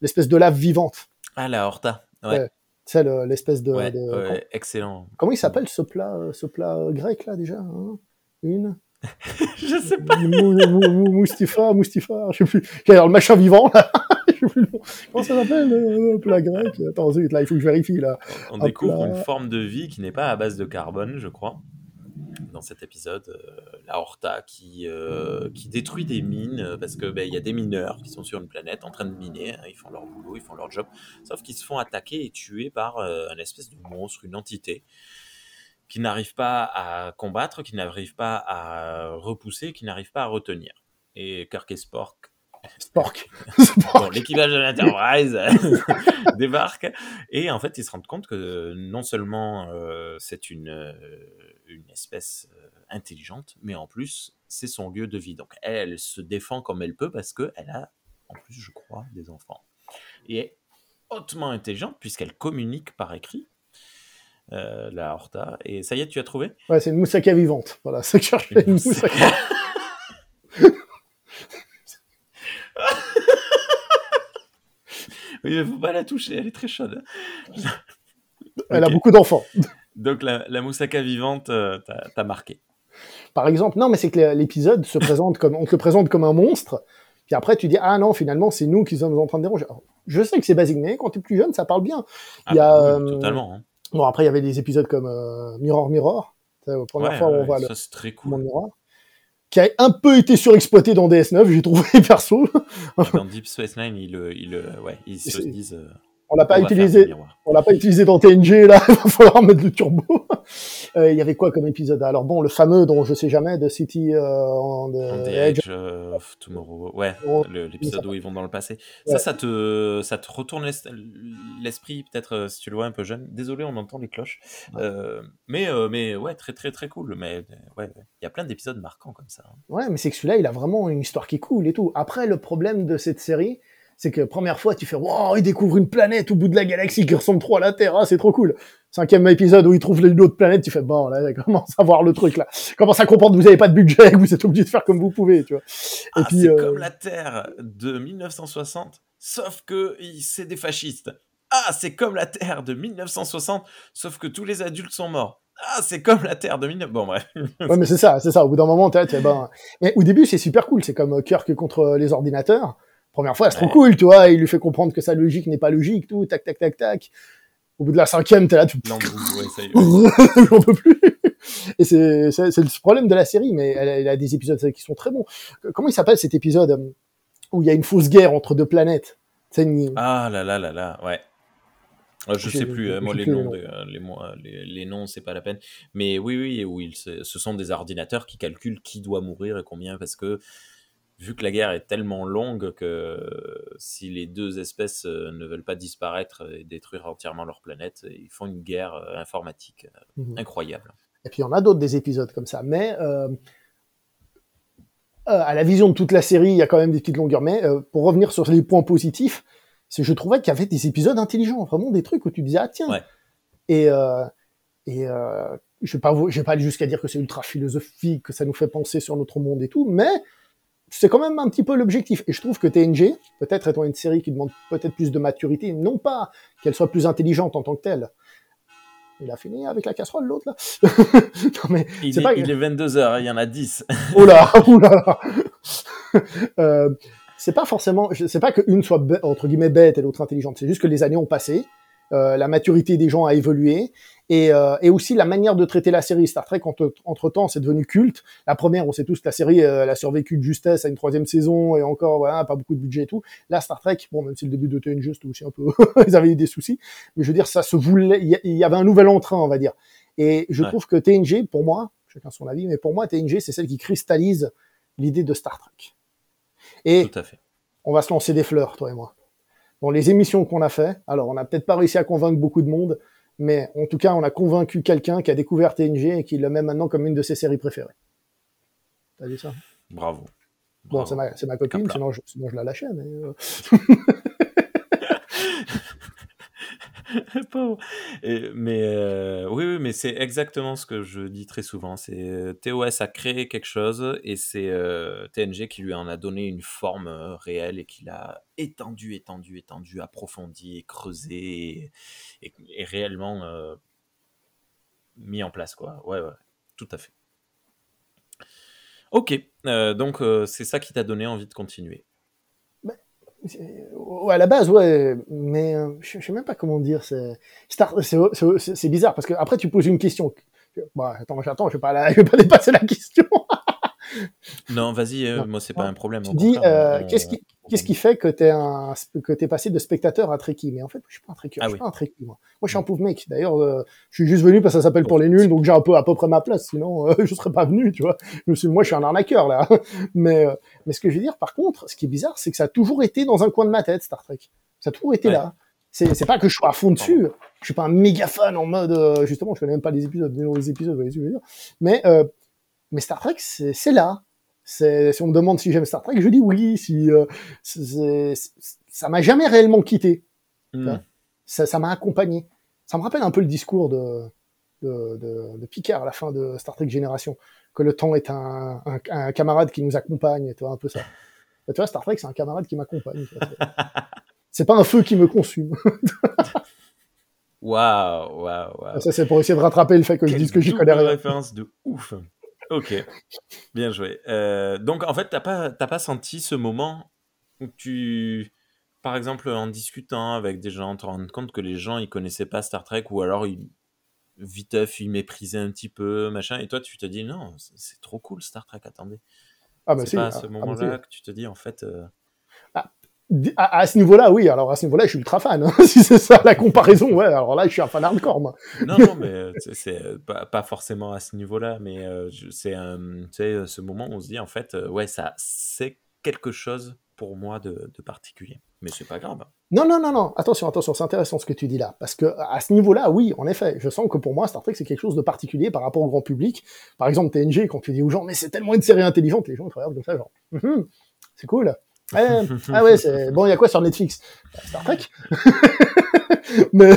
l'espèce de lave vivante. Ah la Horta. Ouais. C'est l'espèce de, ouais, excellent. Comment il s'appelle ce plat, ce plat grec là déjà hein Une je sais pas. Moustifa, Moustifa, je sais plus. le machin vivant, là? je sais plus. Comment ça s'appelle, le plat grec? Attends, là, il faut que je vérifie, là. On découvre une forme de vie qui n'est pas à base de carbone, je crois. Dans cet épisode, euh, la Horta qui, euh, qui détruit des mines euh, parce que ben, il y a des mineurs qui sont sur une planète en train de miner, hein, ils font leur boulot, ils font leur job, sauf qu'ils se font attaquer et tuer par un espèce de monstre, une entité qui n'arrive pas à combattre, qui n'arrive pas à repousser, qui n'arrive pas à retenir. Et Kirk et Spork, Spork, bon, l'équipage de l'Enterprise débarque et en fait ils se rendent compte que non seulement euh, c'est une, euh, une espèce euh, intelligente, mais en plus c'est son lieu de vie. Donc elle, se défend comme elle peut parce qu'elle a en plus je crois des enfants. Et est hautement intelligente puisqu'elle communique par écrit euh, la Horta. Et ça y est, tu as trouvé? Ouais, c'est une moussaka vivante. Voilà, c'est que je cherchais une moussaka. oui, mais faut pas la toucher, elle est très chaude. elle a beaucoup d'enfants. Donc la, la, moussaka vivante euh, t'as marqué. Par exemple, non, mais c'est que l'épisode se présente comme on te le présente comme un monstre, puis après tu dis ah non, finalement c'est nous qui sommes en train de déranger. je sais que c'est basique, mais quand tu es plus jeune, ça parle bien. Ah Il y a, bah euh, totalement. Hein. Bon, après, il y avait des épisodes comme euh, Mirror Mirror. C'est la première fois où on voit le très cool. Mirror. Qui a un peu été surexploité dans DS9, j'ai trouvé perso. dans Deep Space Nine, ils, ils, ouais, ils se disent. On l'a pas utilisé. On l'a pas utilisé dans TNG là. il va falloir mettre le turbo. Euh, il y avait quoi comme épisode? Alors bon, le fameux dont je sais jamais de City euh, on the, Edge, of Tomorrow. Ouais, l'épisode où ils vont dans le passé. Ça, ça te, ça te retourne l'esprit peut-être euh, si tu le vois un peu jeune. Désolé, on entend les cloches. Euh, mais mais ouais, très très très cool. Mais ouais, il y a plein d'épisodes marquants comme ça. Hein. Ouais, mais c'est que celui-là, il a vraiment une histoire qui coule et tout. Après, le problème de cette série c'est que première fois, tu fais wow, il découvre une planète au bout de la galaxie qui ressemble trop à la Terre, ah, c'est trop cool. Cinquième épisode où il trouve une autre planète, tu fais bon, là, commence à voir le truc là, commence à comprendre que vous avez pas de budget, que vous êtes obligé de faire comme vous pouvez, tu vois. Et ah, puis c'est euh, comme la Terre de 1960, sauf que c'est des fascistes. Ah, c'est comme la Terre de 1960, sauf que tous les adultes sont morts. Ah, c'est comme la Terre de 19... Bon, bref. ouais, mais c'est ça, c'est ça. Au bout d'un moment, tu ben... Mais au début, c'est super cool. C'est comme Kirk contre les ordinateurs. Première fois, c'est trop cool, tu vois. Il lui fait comprendre que sa logique n'est pas logique, tout, tac, tac, tac, tac. Au bout de la cinquième, t'es là, tu. Non, ouais, ça y est. J'en peux plus. Et c'est, le problème de la série, mais elle, a des épisodes qui sont très bons. Comment il s'appelle cet épisode euh, où il y a une fausse guerre entre deux planètes? Ah là là là là, ouais. Euh, je sais plus, euh, moi les noms, les, les, noms, c'est pas la peine. Mais oui, oui, oui, ce sont des ordinateurs qui calculent qui doit mourir et combien, parce que vu que la guerre est tellement longue que si les deux espèces euh, ne veulent pas disparaître et détruire entièrement leur planète, ils font une guerre euh, informatique euh, mhm. incroyable. Et puis il y en a d'autres des épisodes comme ça, mais à la vision de toute la série, il y a quand même des petites longueurs. Mais pour revenir sur les points positifs, c'est je trouvais qu'il y avait des épisodes intelligents, vraiment des trucs où tu disais ah tiens. Et et je vais pas je vais pas aller jusqu'à dire que c'est ultra philosophique, que ça nous fait penser sur notre monde et tout, mais c'est quand même un petit peu l'objectif. Et je trouve que TNG, peut-être étant une série qui demande peut-être plus de maturité, non pas qu'elle soit plus intelligente en tant que telle. Il a fini avec la casserole, l'autre, là. non, mais il, est, pas... il est 22h, il y en a 10. oula, oula. euh, c'est pas forcément, c'est pas qu'une soit, entre guillemets, bête et l'autre intelligente. C'est juste que les années ont passé. Euh, la maturité des gens a évolué et, euh, et, aussi la manière de traiter la série. Star Trek, entre, temps, c'est devenu culte. La première, on sait tous que la série, euh, elle a survécu de justesse à une troisième saison et encore, voilà, pas beaucoup de budget et tout. Là, Star Trek, bon, même si le début de TNG, juste aussi un peu, ils avaient eu des soucis, mais je veux dire, ça se voulait, il y, avait un nouvel entrain, on va dire. Et je trouve que TNG, pour moi, chacun son avis, mais pour moi, TNG, c'est celle qui cristallise l'idée de Star Trek. Et Tout à fait. on va se lancer des fleurs, toi et moi dans les émissions qu'on a fait. Alors, on n'a peut-être pas réussi à convaincre beaucoup de monde, mais en tout cas, on a convaincu quelqu'un qui a découvert TNG et qui le met maintenant comme une de ses séries préférées. T'as vu ça? Bravo. Bon, c'est ma, ma, copine, sinon je, sinon je, la lâchais, mais... Euh... mais euh, oui, oui, mais c'est exactement ce que je dis très souvent. C'est euh, TOS a créé quelque chose et c'est euh, TNG qui lui en a donné une forme réelle et qui l'a étendu, étendu, étendu, approfondi, creusé et, et réellement mis en place, quoi. Ouais, ouais, tout à fait. Ok, donc c'est ça qui t'a donné envie de continuer. Ouais, à la base, ouais, mais euh, je, sais même pas comment dire. C'est c'est bizarre parce que après tu poses une question. Bon, attends, j'attends, je vais pas je vais pas dépasser la question. non, vas-y, euh, moi c'est pas un problème. Tu dis, euh, qu'est-ce qui, Qu'est-ce qui fait que t'es un que t'es passé de spectateur à trekkie? Mais en fait, je suis pas un trekkie, ah je suis pas un trekkie moi. Moi, je suis un pauvre mec. D'ailleurs, euh, je suis juste venu parce que ça s'appelle pour les nuls, donc j'ai un peu à peu près ma place. Sinon, euh, je serais pas venu, tu vois. Je suis, moi, je suis un arnaqueur là. mais euh, mais ce que je veux dire, par contre, ce qui est bizarre, c'est que ça a toujours été dans un coin de ma tête Star Trek. Ça a toujours été là. C'est c'est pas que je sois à fond dessus. Je suis pas un méga fan en mode justement, je connais même pas les épisodes, les épisodes, vous voyez dire. Mais mais Star Trek, c'est là si on me demande si j'aime Star Trek, je dis oui. Si euh, ça m'a jamais réellement quitté, hmm. ça m'a accompagné. Ça me rappelle un peu le discours de, de, Picard à la fin de Star Trek Génération, que le temps est un, camarade qui nous accompagne, tu vois, un peu ça. tu vois, Star Trek, c'est un camarade qui m'accompagne. c'est pas un feu qui me consume. Waouh, waouh, waouh. Ça, c'est pour essayer de rattraper le fait que je dise que j'y connais rien. référence de ouf. Ok, bien joué. Euh, donc en fait, t'as pas, pas senti ce moment où tu, par exemple, en discutant avec des gens, te rends compte que les gens ils connaissaient pas Star Trek ou alors ils viteuf, ils méprisaient un petit peu, machin, et toi tu te dis non, c'est trop cool Star Trek, attendez. Ah bah c'est pas à ce ah, ah, bah, moment-là que tu te dis en fait. Euh, à, ce niveau-là, oui. Alors à ce niveau-là, je suis ultra fan. Hein. si c'est ça la comparaison, ouais. Alors là, je suis un fan hardcore, moi. non, non, mais euh, c'est euh, pas, forcément à ce niveau-là, mais euh, c'est ce moment où on se dit en fait, ouais, ça, c'est quelque chose pour moi de, particulier. Mais c'est pas grave. Non, non, non, non. Attention, attention, c'est intéressant ce que tu dis là, parce que à ce niveau-là, oui, en effet, je sens que pour moi, Star Trek c'est quelque chose de particulier par rapport au grand public. Par exemple, TNG, quand tu dis aux gens, mais c'est tellement une série intelligente, les gens ils regardent comme ça, genre, hum, c'est cool ah ouais, c'est bon. Il y a quoi sur Netflix? Star Trek? mais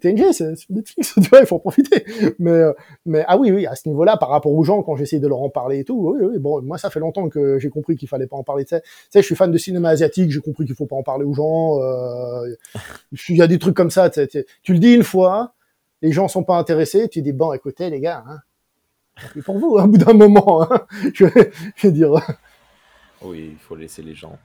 TNG, c'est sur Netflix, tu vois, il faut en profiter. Mais mais ah oui, oui, à ce niveau-là, par rapport aux gens, quand j'essaie de leur en parler et tout, oui, oui. Bon, moi, ça fait longtemps que j'ai compris qu'il fallait pas en parler. Tu sais, je suis fan de cinéma asiatique, j'ai compris qu'il faut pas en parler aux gens. Euh, il y a des trucs comme ça. Tu, tu le dis une fois, les gens sont pas intéressés, tu dis bon, écoutez les gars. Hein, c'est pour vous, hein, au bout d'un moment, hein, je, je vais dire. Oui, il faut laisser les gens.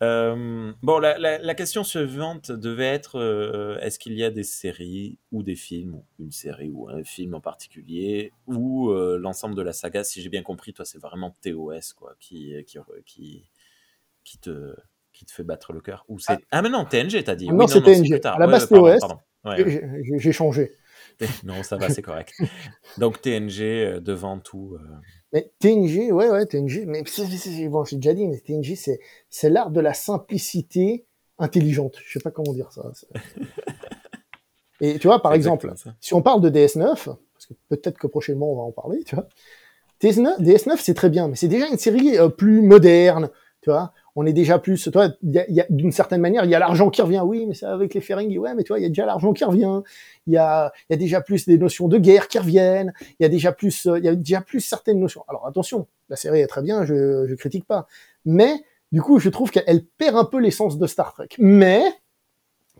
Euh, bon, la, question suivante devait être euh, est-ce qu'il y a des séries ou des films, une série ou un film en particulier, ou euh, l'ensemble de la saga? Si j'ai bien compris, toi, c'est vraiment TOS quoi, qui, qui, qui, qui, te, qui te fait battre le cœur. Ou c'est... Ah. ah, mais non, TNG, t'as dit. Non, c'est TNG. À la base, TOS. J'ai changé. non, ça va, c'est correct. Donc TNG devant tout. Mais TNG, ouais, ouais, TNG, mais bon, j'ai déjà dit, mais TNG, c'est, c'est l'art de la simplicité intelligente. Je sais pas comment dire ça. Et tu vois, par exemple, si on parle de DS9, parce que peut-être que prochainement on va en parler, tu vois, DS9, DS9 c'est très bien, mais c'est déjà une série euh, plus moderne, tu vois on est déjà plus, toi, d'une certaine manière, il y a l'argent qui revient, oui, mais c'est avec les Ferengi, ouais, mais toi, il y a déjà l'argent qui revient, il y a, y a déjà plus des notions de guerre qui reviennent, il y a déjà plus, il y a déjà plus certaines notions. Alors attention, la série est très bien, je, je critique pas, mais du coup, je trouve qu'elle perd un peu l'essence de Star Trek. Mais,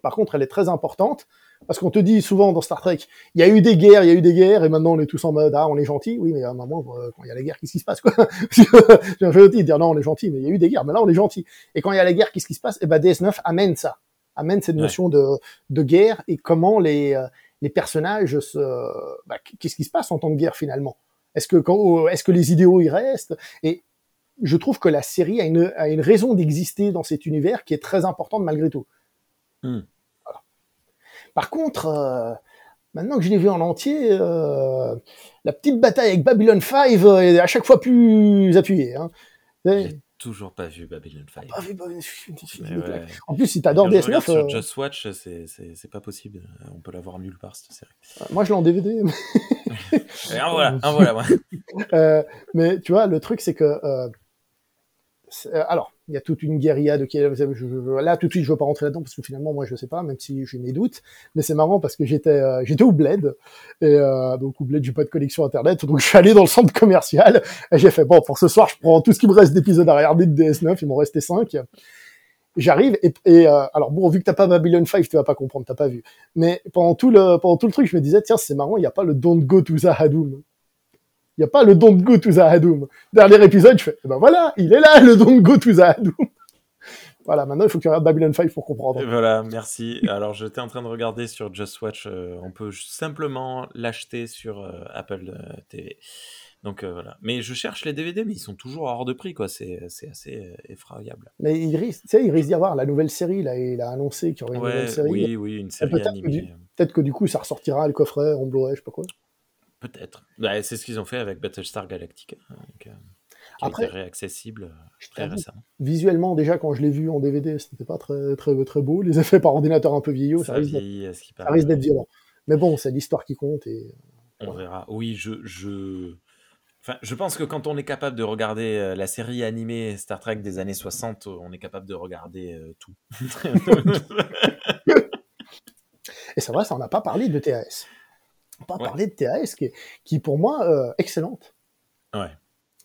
par contre, elle est très importante parce qu'on te dit souvent dans Star Trek, il y a eu des guerres, il y a eu des guerres, et maintenant on est tous en mode, ah, on est gentil. Oui, mais à un moment, euh, quand il y a la guerre, qu'est-ce qui se passe, quoi? je veux dire, non, on est gentil, mais il y a eu des guerres, mais là, on est gentil. Et quand il y a la guerre, qu'est-ce qui se passe? Eh ben, DS9 amène ça. Amène cette notion de, de guerre et comment les, euh, les personnages se, bah, qu'est-ce qui se passe en temps de guerre, finalement? Est-ce que quand, est-ce que les idéaux y restent? Et je trouve que la série a une, a une raison d'exister dans cet univers qui est très importante malgré tout. Hmm. Par contre, euh, maintenant que je l'ai vu en entier, euh, la petite bataille avec Babylon 5 est à chaque fois plus appuyée. Hein. J'ai toujours pas vu Babylon 5. Pas vu En plus, si t'adores DS9... Sur euh, Just Watch, c'est pas possible. On peut l'avoir nulle part, cette série. Moi, je l'ai en DVD. Mais... un voilà, un voilà. mais tu vois, le truc, c'est que... alors, il y a toute une guérilla de qui là tout de suite je veux pas rentrer là-dedans parce que finalement moi je sais pas même si j'ai mes doutes. Mais c'est marrant parce que j'étais euh, j'étais au bled et euh, donc au bled j'ai pas de connexion internet. Donc je suis allé dans le centre commercial et j'ai fait bon pour ce soir je prends tout ce qui me reste d'épisodes à regarder de DS9 il m'en restait 5 j'arrive et, euh, alors bon vu que t'as pas Babylon 5 tu vas pas comprendre t'as pas vu. Mais pendant tout le pendant tout le truc je me disais tiens c'est marrant il y a pas le Don't Go to the il n'y a pas le Don't Go to the Hadoum. Dernier épisode, je fais, eh ben voilà, il est là, le Don't Go to the Hadoum. voilà, maintenant il faut que tu regardes Babylon 5 pour comprendre. voilà, merci. Alors j'étais en train de regarder sur Just Watch, euh, on peut simplement l'acheter sur euh, Apple euh, TV. Donc voilà. Mais je cherche les DVD, mais ils sont toujours hors de prix, quoi. C'est, assez effroyable. Mais il risque, il risque d'y avoir la nouvelle série, là. Il a annoncé qu'il y aurait une nouvelle série. Oui, oui, une série animée. peut-être que du coup, ça ressortira le coffret en Blu-ray, je sais pas quoi. Peut-être. Bah, c'est ce qu'ils ont fait avec Battlestar Galactica, hein, qui Après, été réaccessible euh, très récemment. Visuellement, déjà, quand je l'ai vu en DVD, c'était pas très, très, très beau. Les effets par ordinateur un peu vieillots, ça, risque d'être violent. Mais bon, c'est l'histoire qui compte. Et... On verra. Oui, je, je... Enfin, je pense que quand on est capable de regarder euh, la série animée Star Trek des années 60, on est capable de regarder euh, tout. et c'est vrai, ça, on n'a pas parlé de TAS pas parler de TAS qui est, qui pour moi euh, excellente. Ouais.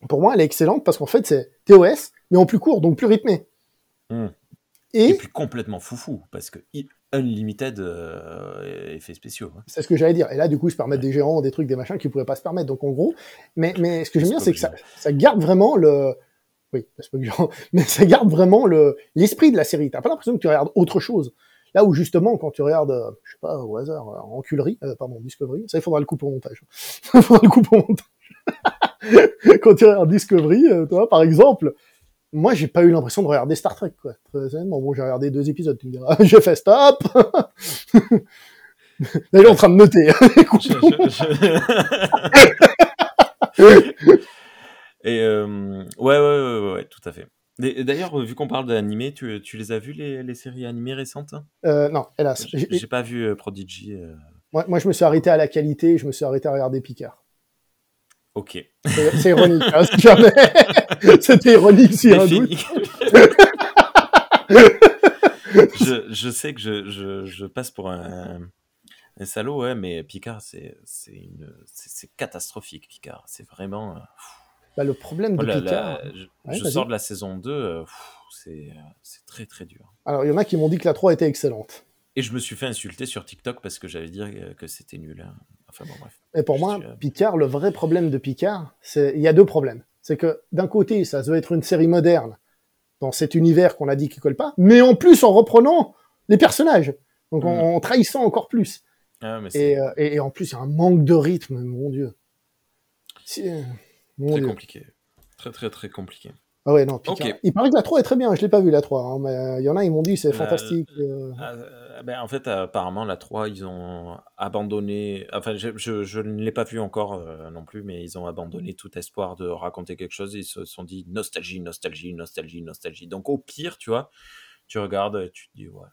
Pour moi, elle est excellente parce qu'en fait, c'est TOS, mais en plus court, donc plus rythmé. Hmm. Et, puis complètement foufou, parce que unlimited euh, effets spéciaux. Hein. C'est ce que j'allais dire. Et là, du coup, ils se permettent des gérants, des trucs, des machins qui ne pourraient pas se permettre. Donc, en gros, mais, mais ce que j'aime bien, c'est que ça, ça, garde vraiment le. Oui, mais ça garde vraiment le l'esprit de la série. T'as pas l'impression que tu regardes autre chose. Là où justement, quand tu regardes, euh, je sais pas, au hasard, euh, en culerie, euh, pardon, Discovery, ça il faudra le couper au montage. il faudra le couper au montage. quand tu regardes Discovery, toi, par exemple, moi j'ai pas eu l'impression de regarder Star Trek, quoi. Très honnêtement, bon, j'ai regardé deux épisodes, tu me diras, j'ai fait stop. Là, il est en train de noter. Et euh, ouais, ouais, ouais, ouais, tout à fait. D'ailleurs, vu qu'on parle d'animé, tu, tu, les as vus les, séries animées récentes? Euh, Non, hélas. J'ai pas vu euh, Prodigy. Euh. Moi, moi, je me suis arrêté à la qualité, je me suis arrêté à regarder Picard. Ok. C'est ironique, hein, si jamais. C'était ironique, si un doute. je, je, sais que je, je, je passe pour un, un, salaud, ouais, mais Picard, c'est catastrophique, Picard. C'est vraiment. Bah, le problème de oh Picard. je, sors de la saison 2, euh, c'est très très dur. Alors, il y en a qui m'ont dit que la 3 était excellente. Et je me suis fait insulter sur TikTok parce que j'avais dit que c'était nul. Hein. Enfin bon, bref. Et pour moi, euh, Picard, le vrai problème de Picard, c'est il y a deux problèmes. C'est que d'un côté, ça doit être une série moderne dans cet univers qu'on a dit qui colle pas, mais en plus en reprenant les personnages, donc en, mm. trahissant encore plus. Ah, euh, et, et, en plus, il y a un manque de rythme, mon Dieu. Très compliqué. Très, très, très compliqué. Ah ouais, non, Il paraît que la 3 est très bien, je l'ai pas vu la 3, hein, mais euh, il y en a, ils m'ont dit c'est fantastique. Euh. Ah, euh, ben, en fait, apparemment, la 3, ils ont abandonné. Enfin, je, je, ne l'ai pas vu encore non plus, mais ils ont abandonné tout espoir de raconter quelque chose. Ils se sont dit nostalgie, nostalgie, nostalgie, nostalgie. Donc, au pire, tu vois, tu regardes et tu te dis, ouais,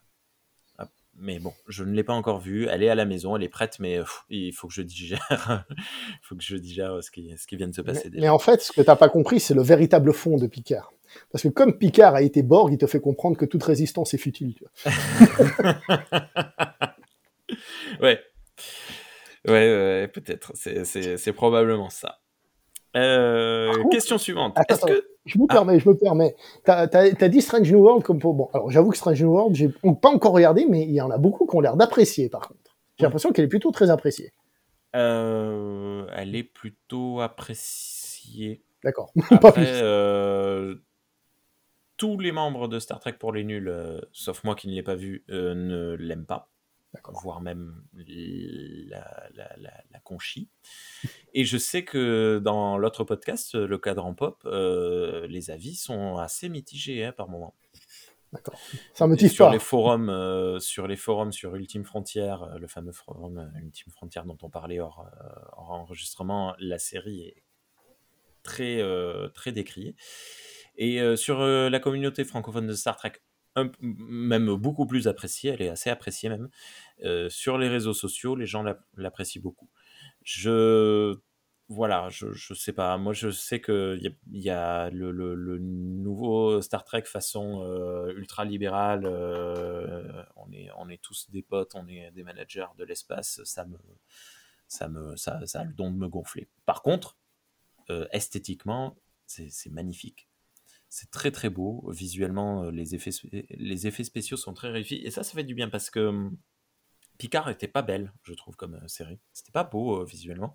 mais bon, je ne l'ai pas encore vue. Elle est à la maison, elle est prête, mais il faut que je digère. il faut que je digère ce qui, ce qui vient de se passer. Mais, en fait, ce que tu n'as pas compris, c'est le véritable fond de Picard. Parce que comme Picard a été Borg, il te fait comprendre que toute résistance est futile. ouais. Ouais, ouais peut-être. C'est probablement ça. Euh, question suivante. que... Je me permets, je me permets. T'as as, dit Strange New World comme pour... Bon, alors j'avoue que Strange New World, j'ai pas encore regardé, mais il y en a beaucoup qui ont l'air d'apprécier, par contre. J'ai l'impression qu'elle est plutôt très appréciée. Euh, elle est plutôt appréciée. D'accord. Euh, tous les membres de Star Trek pour les nuls, sauf moi qui ne l'ai pas vu, ne l'aiment pas voire même la, la, la, conchie. Et je sais que dans l'autre podcast, le cadran pop, euh, les avis sont assez mitigés hein, par moment. D'accord. Ça me sur Les forums, euh, sur les forums sur Ultime Frontière, euh, le fameux forum Ultime Frontière dont on parlait hors, hors enregistrement, la série est très, très décriée. Et sur la communauté francophone de Star Trek, même beaucoup plus appréciée, elle est assez appréciée même. Sur les réseaux sociaux, les gens l'apprécient beaucoup. Je voilà, je, je sais pas. Moi, je sais qu'il y, y, a le, le, nouveau Star Trek façon euh, ultra libérale. On, est, on est tous des potes, on est des managers de l'espace. Ça me, ça me, ça, ça a le don de me gonfler. Par contre, esthétiquement, c'est magnifique. C'est très très beau. Visuellement, les effets, les effets spéciaux sont très réussis. Et ça, ça fait du bien parce que hum, Picard était pas belle, je trouve, comme euh, série. C'était pas beau euh, visuellement.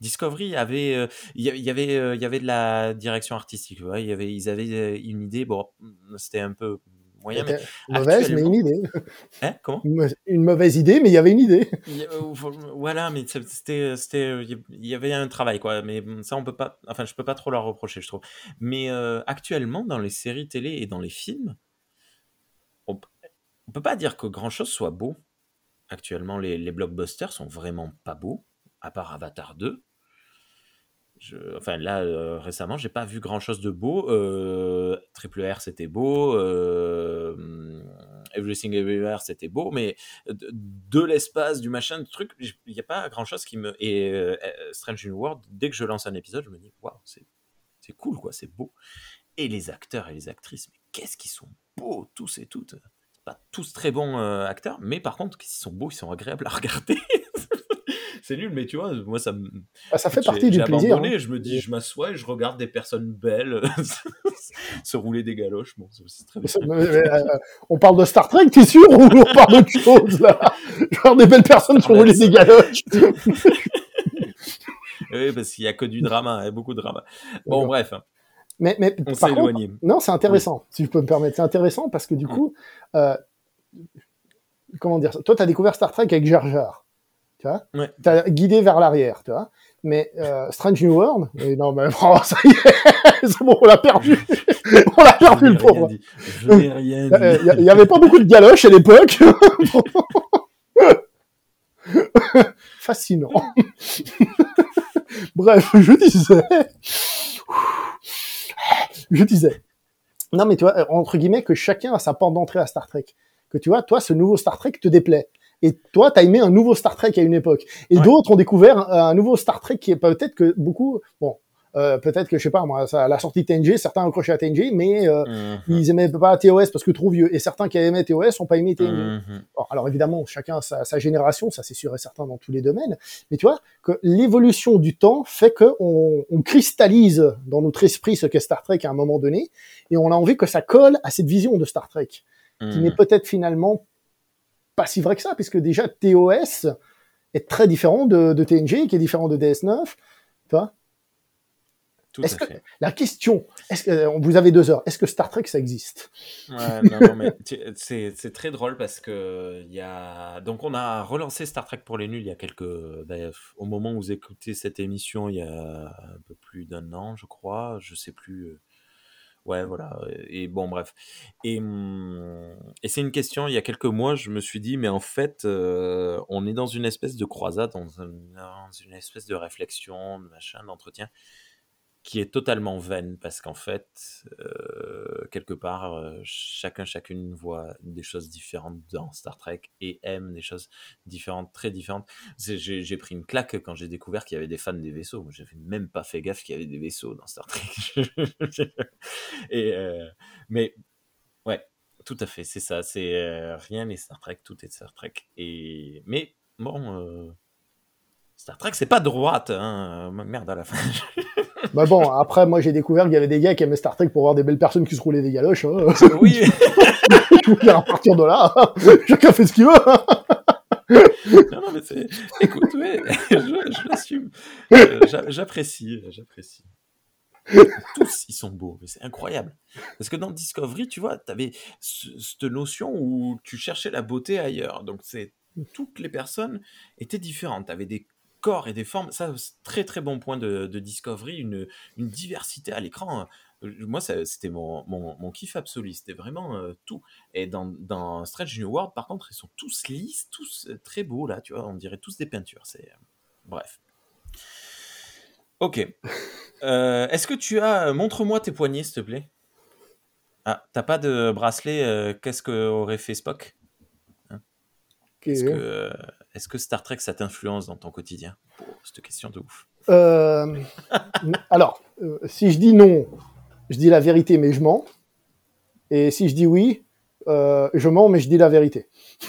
Discovery avait, euh, il y avait, il y avait de la direction artistique. Ouais, y avait, ils avaient une idée. Bon, c'était un peu moyen, mais mauvaise, mais une idée. Hein, comment? Une mauvaise idée, mais il y avait une idée. voilà, mais c'était, c'était, il y avait un travail, quoi. Mais ça, on peut pas. Enfin, je peux pas trop leur reprocher, je trouve. Mais actuellement, dans les séries télé et dans les films, on, on peut pas dire que grand chose soit beau actuellement, les, blockbusters sont vraiment pas beaux, à part Avatar 2. Enfin là euh, récemment j'ai pas vu grand chose de beau. Euh, Triple R c'était beau. Euh, Everything Everywhere c'était beau. Mais de, l'espace du machin du truc il n'y a pas grand chose qui me et Strange New World dès que je lance un épisode je me dis waouh c'est c'est cool quoi c'est beau. Et les acteurs et les actrices mais qu'est-ce qu'ils sont beaux tous et toutes. Pas tous très bons euh, acteurs, mais par contre, ils sont beaux, ils sont agréables à regarder. c'est nul, mais tu vois, moi, ça me. Ah, ça fait partie du plaisir. Hein. Je me dis, je m'assois et je regarde des personnes belles se rouler des galoches. Bon, c'est très bien. Euh, on parle de Star Trek, t'es sûr Ou on parle d'autre chose, là? Regarde des belles personnes se rouler des galoches. oui, parce qu'il n'y a que du drama, il y a beaucoup de drama. Bon, bref. Mais, mais on s'est éloigné. Non, c'est intéressant, si je peux me permettre. C'est intéressant parce que du mm. coup, euh, comment dire ça? Toi, tu as découvert Star Trek avec Jar Jar. Tu vois ouais. Tu as guidé vers l'arrière, tu vois. Mais euh, Strange New World, et non, mais oh, ça y est, c'est bon, on l'a perdu. on l'a perdu, le pauvre. Il n'y avait pas beaucoup de galoches à l'époque. Fascinant. Bref, je disais je disais. Non, mais tu vois, entre guillemets, que chacun a sa porte d'entrée à Star Trek. Que tu vois, toi, ce nouveau Star Trek te déplaît. Et toi, t'as aimé un nouveau Star Trek à une époque. Et d'autres ont découvert un, nouveau Star Trek qui est peut-être que beaucoup, bon, euh, peut-être que je sais pas moi, à la sortie de TNG, certains ont accroché à TNG, mais euh, mhm. ils aimaient pas TOS parce que trop vieux. Et certains qui aimaient TOS ont pas aimé TNG. Mhm. alors évidemment, chacun sa, sa génération, ça c'est sûr et certain dans tous les domaines. Mais tu vois que l'évolution du temps fait que on, on, cristallise dans notre esprit ce qu'est Star Trek à un moment donné, et on a envie que ça colle à cette vision de Star Trek, qui n'est mhm. peut-être finalement pas si vrai que ça, puisque déjà TOS est très différent de, de TNG, qui est différent de DS9. Tu vois la question, est-ce que, euh, vous avez deux heures, est-ce que Star Trek ça existe? Ouais, non, non, mais c'est très drôle parce que il y a donc on a relancé Star Trek pour les nuls il y a quelques ben, au moment où vous écoutez cette émission il y a un peu plus d'un an je crois, je sais plus. Ouais, voilà. Et bon, bref. Et, hum, et c'est une question, il y a quelques mois, je me suis dit, mais en fait, euh, on est dans une espèce de croisade, dans, dans une espèce de réflexion, de machin, d'entretien qui est totalement vaine parce qu'en fait, euh, quelque part, euh, chacun, chacune voit des choses différentes dans Star Trek et aime des choses différentes, très différentes. J'ai pris une claque quand j'ai découvert qu'il y avait des fans des vaisseaux. J'avais même pas fait gaffe qu'il y avait des vaisseaux dans Star Trek. et, euh, mais ouais, tout à fait, c'est ça. C'est rien n'est Star Trek, tout est Star Trek. Et mais bon. Star Trek, c'est pas droite, hein. Merde à la fin. Bah bon, après, moi, j'ai découvert qu'il y avait des gars qui aimaient Star Trek pour voir des belles personnes qui se roulaient des galoches. Hein. Oui. à partir de là, chacun fait ce qu'il veut. non, non, mais c'est. Écoute, oui, je, l'assume. Euh, j'apprécie, j'apprécie. Tous, ils sont beaux, mais c'est incroyable. Parce que dans Discovery, tu vois, tu avais cette notion où tu cherchais la beauté ailleurs. Donc, c'est toutes les personnes étaient différentes. Tu avais des corps et des formes. Ça, très très bon point de, Discovery, une, une, diversité à l'écran. Euh, moi, c'était mon, mon, kiff absolu. C'était vraiment euh, tout. Et dans, dans Strange New World, par contre, ils sont tous lisses, tous euh, très beaux, là, tu vois. On dirait tous des peintures. C'est Bref. Ok. Est-ce que tu as. Montre-moi tes poignets, s'il te plaît? Ah, t'as pas de bracelet Qu'est-ce qu'aurait fait Spock? Hein? Est-ce que, est-ce que Star Trek, ça t'influence dans ton quotidien? Oh, Cette question de ouf. Euh, alors, euh, si je dis non, je dis la vérité, mais je mens. Et si je dis oui, euh, je mens, mais je dis la vérité.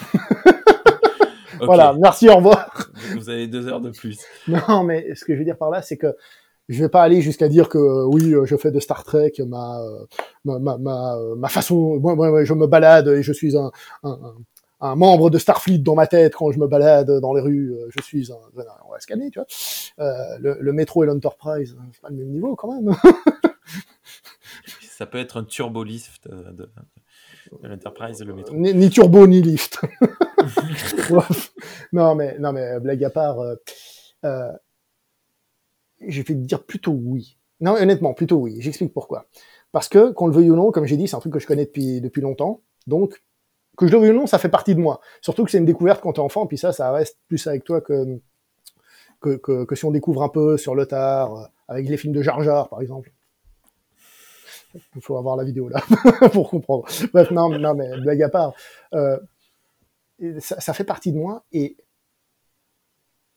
Voilà, merci, au revoir. Vous avez deux heures de plus. Non, mais ce que je veux dire par là, c'est que je vais pas aller jusqu'à dire que oui, je fais de Star Trek ma ma, ma, ma, ma façon, moi, moi, je me balade et je suis un, un, un membre de Starfleet dans ma tête quand je me balade dans les rues. Euh, je suis un, on va scanner, tu vois. Euh, le, le, métro et l'Enterprise, c'est pas le même niveau quand même. Ça peut être un turbo lift de, de, l'Enterprise et le métro. Ni, ni turbo ni lift. non mais non mais blague à part, euh, euh, je vais te dire plutôt oui. Non honnêtement plutôt oui. J'explique pourquoi. Parce que qu'on le veuille ou non, comme j'ai dit, c'est un truc que je connais depuis depuis longtemps. Donc que je le veuille ou non, ça fait partie de moi. Surtout que c'est une découverte quand t'es enfant, puis ça, ça reste plus avec toi que, que, que, si on découvre un peu sur le tard, euh, avec les films de Jar Jar, par exemple. Il faut avoir la vidéo là pour comprendre. Bref, non, non, mais blague à part, euh, ça, ça, fait partie de moi et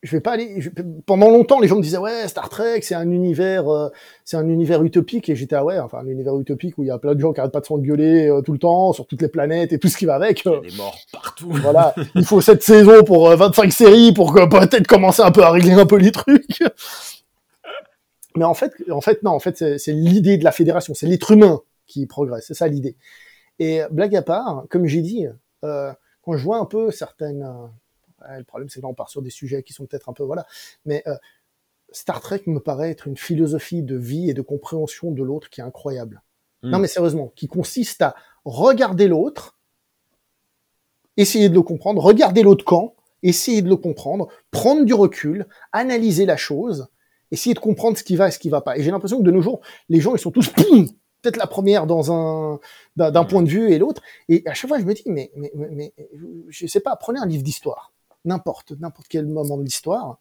je vais pas aller. Je, pendant longtemps, les gens me disaient ouais, Star Trek, c'est un univers, euh, c'est un univers utopique, et j'étais ah ouais, enfin un univers utopique où il y a plein de gens qui arrêtent pas de s'engueuler euh, tout le temps sur toutes les planètes et tout ce qui va avec. Il y a des morts partout. Voilà, il faut cette saison pour 25 euh, séries pour peut-être commencer un peu à régler un peu les trucs. Mais en fait, en fait non, en fait c'est l'idée de la fédération, c'est l'être humain qui progresse, c'est ça l'idée. Et blague à part, comme j'ai dit, quand je vois un peu certaines le problème, c'est que là, on part sur des sujets qui sont peut-être un peu, voilà. Mais euh, Star Trek me paraît être une philosophie de vie et de compréhension de l'autre qui est incroyable. Hmm. Non, mais sérieusement, qui consiste à regarder l'autre, essayer de le comprendre, regarder l'autre camp, essayer de le comprendre, prendre du recul, analyser la chose, essayer de comprendre ce qui va et ce qui va pas. Et j'ai l'impression que de nos jours, les gens, ils sont tous peut-être la première dans un d'un point de vue et l'autre. Et à chaque fois, je me dis, mais, mais, mais, je sais pas, prenez un livre d'histoire n'importe n'importe quel moment de l'histoire,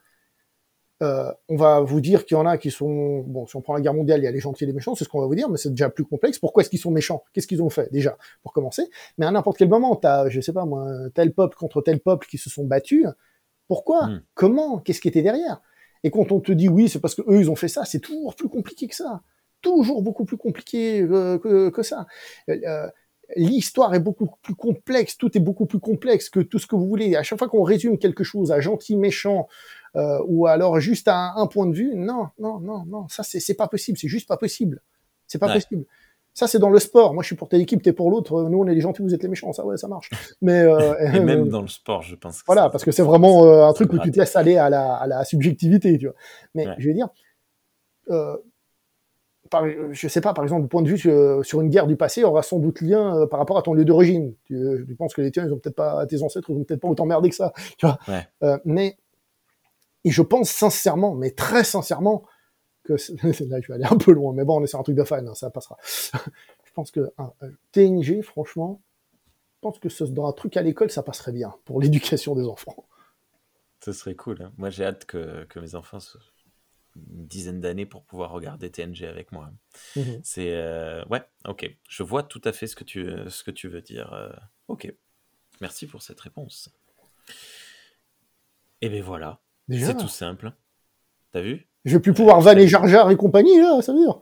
euh, on va vous dire qu'il y en a qui sont bon si on prend la guerre mondiale il y a les gentils et les méchants c'est ce qu'on va vous dire mais c'est déjà plus complexe. Pourquoi est-ce qu'ils sont méchants? Qu'est-ce qu'ils ont fait déjà pour commencer? Mais à n'importe quel moment t'as je sais pas moi tel peuple contre tel peuple qui se sont battus pourquoi hmm. comment qu'est-ce qui était derrière? Et quand on te dit oui c'est parce que eux ils ont fait ça c'est toujours plus compliqué que ça. Toujours beaucoup plus compliqué euh, que, que, ça. Euh, l'histoire est beaucoup plus complexe, tout est beaucoup plus complexe que tout ce que vous voulez. À chaque fois qu'on résume quelque chose à gentil, méchant, euh, ou alors juste à un, point de vue, non, non, non, non, ça c'est pas possible, c'est juste pas possible. C'est pas possible. Ça c'est dans le sport. Moi je suis pour telle équipe, t'es pour l'autre. Nous on est les gentils, vous êtes les méchants. Ça ouais, ça marche. Mais euh, et même dans le sport, je pense. voilà, parce que c'est vraiment euh, un truc où tu te laisses aller à la, à la subjectivité, tu vois. Mais je veux dire. Euh, par, je sais pas, par exemple, du point de vue sur, une guerre du passé, aura sans doute lien euh, par rapport à ton lieu d'origine. Tu, euh, tu, penses que les tiens, ils ont peut-être pas, tes ancêtres, ils ont peut-être pas autant merdé que ça, tu vois. Euh, mais, et je pense sincèrement, mais très sincèrement, que là, je vais aller un peu loin, mais bon, on est sur un truc de fan, hein, ça passera. je pense que un, TNG, franchement, je pense que ce, dans un truc à l'école, ça passerait bien pour l'éducation des enfants. Ce serait cool. Hein. Moi, j'ai hâte que, que mes enfants se une dizaine d'années pour pouvoir regarder TNG avec moi. Mhm. C'est euh, ouais, ok. Je vois tout à fait ce que tu ce que tu veux dire. Euh, ok. Merci pour cette réponse. Et ben voilà. C'est tout simple. T'as vu? Je vais plus pouvoir vanner Jar Jar et compagnie là, ça veut dire.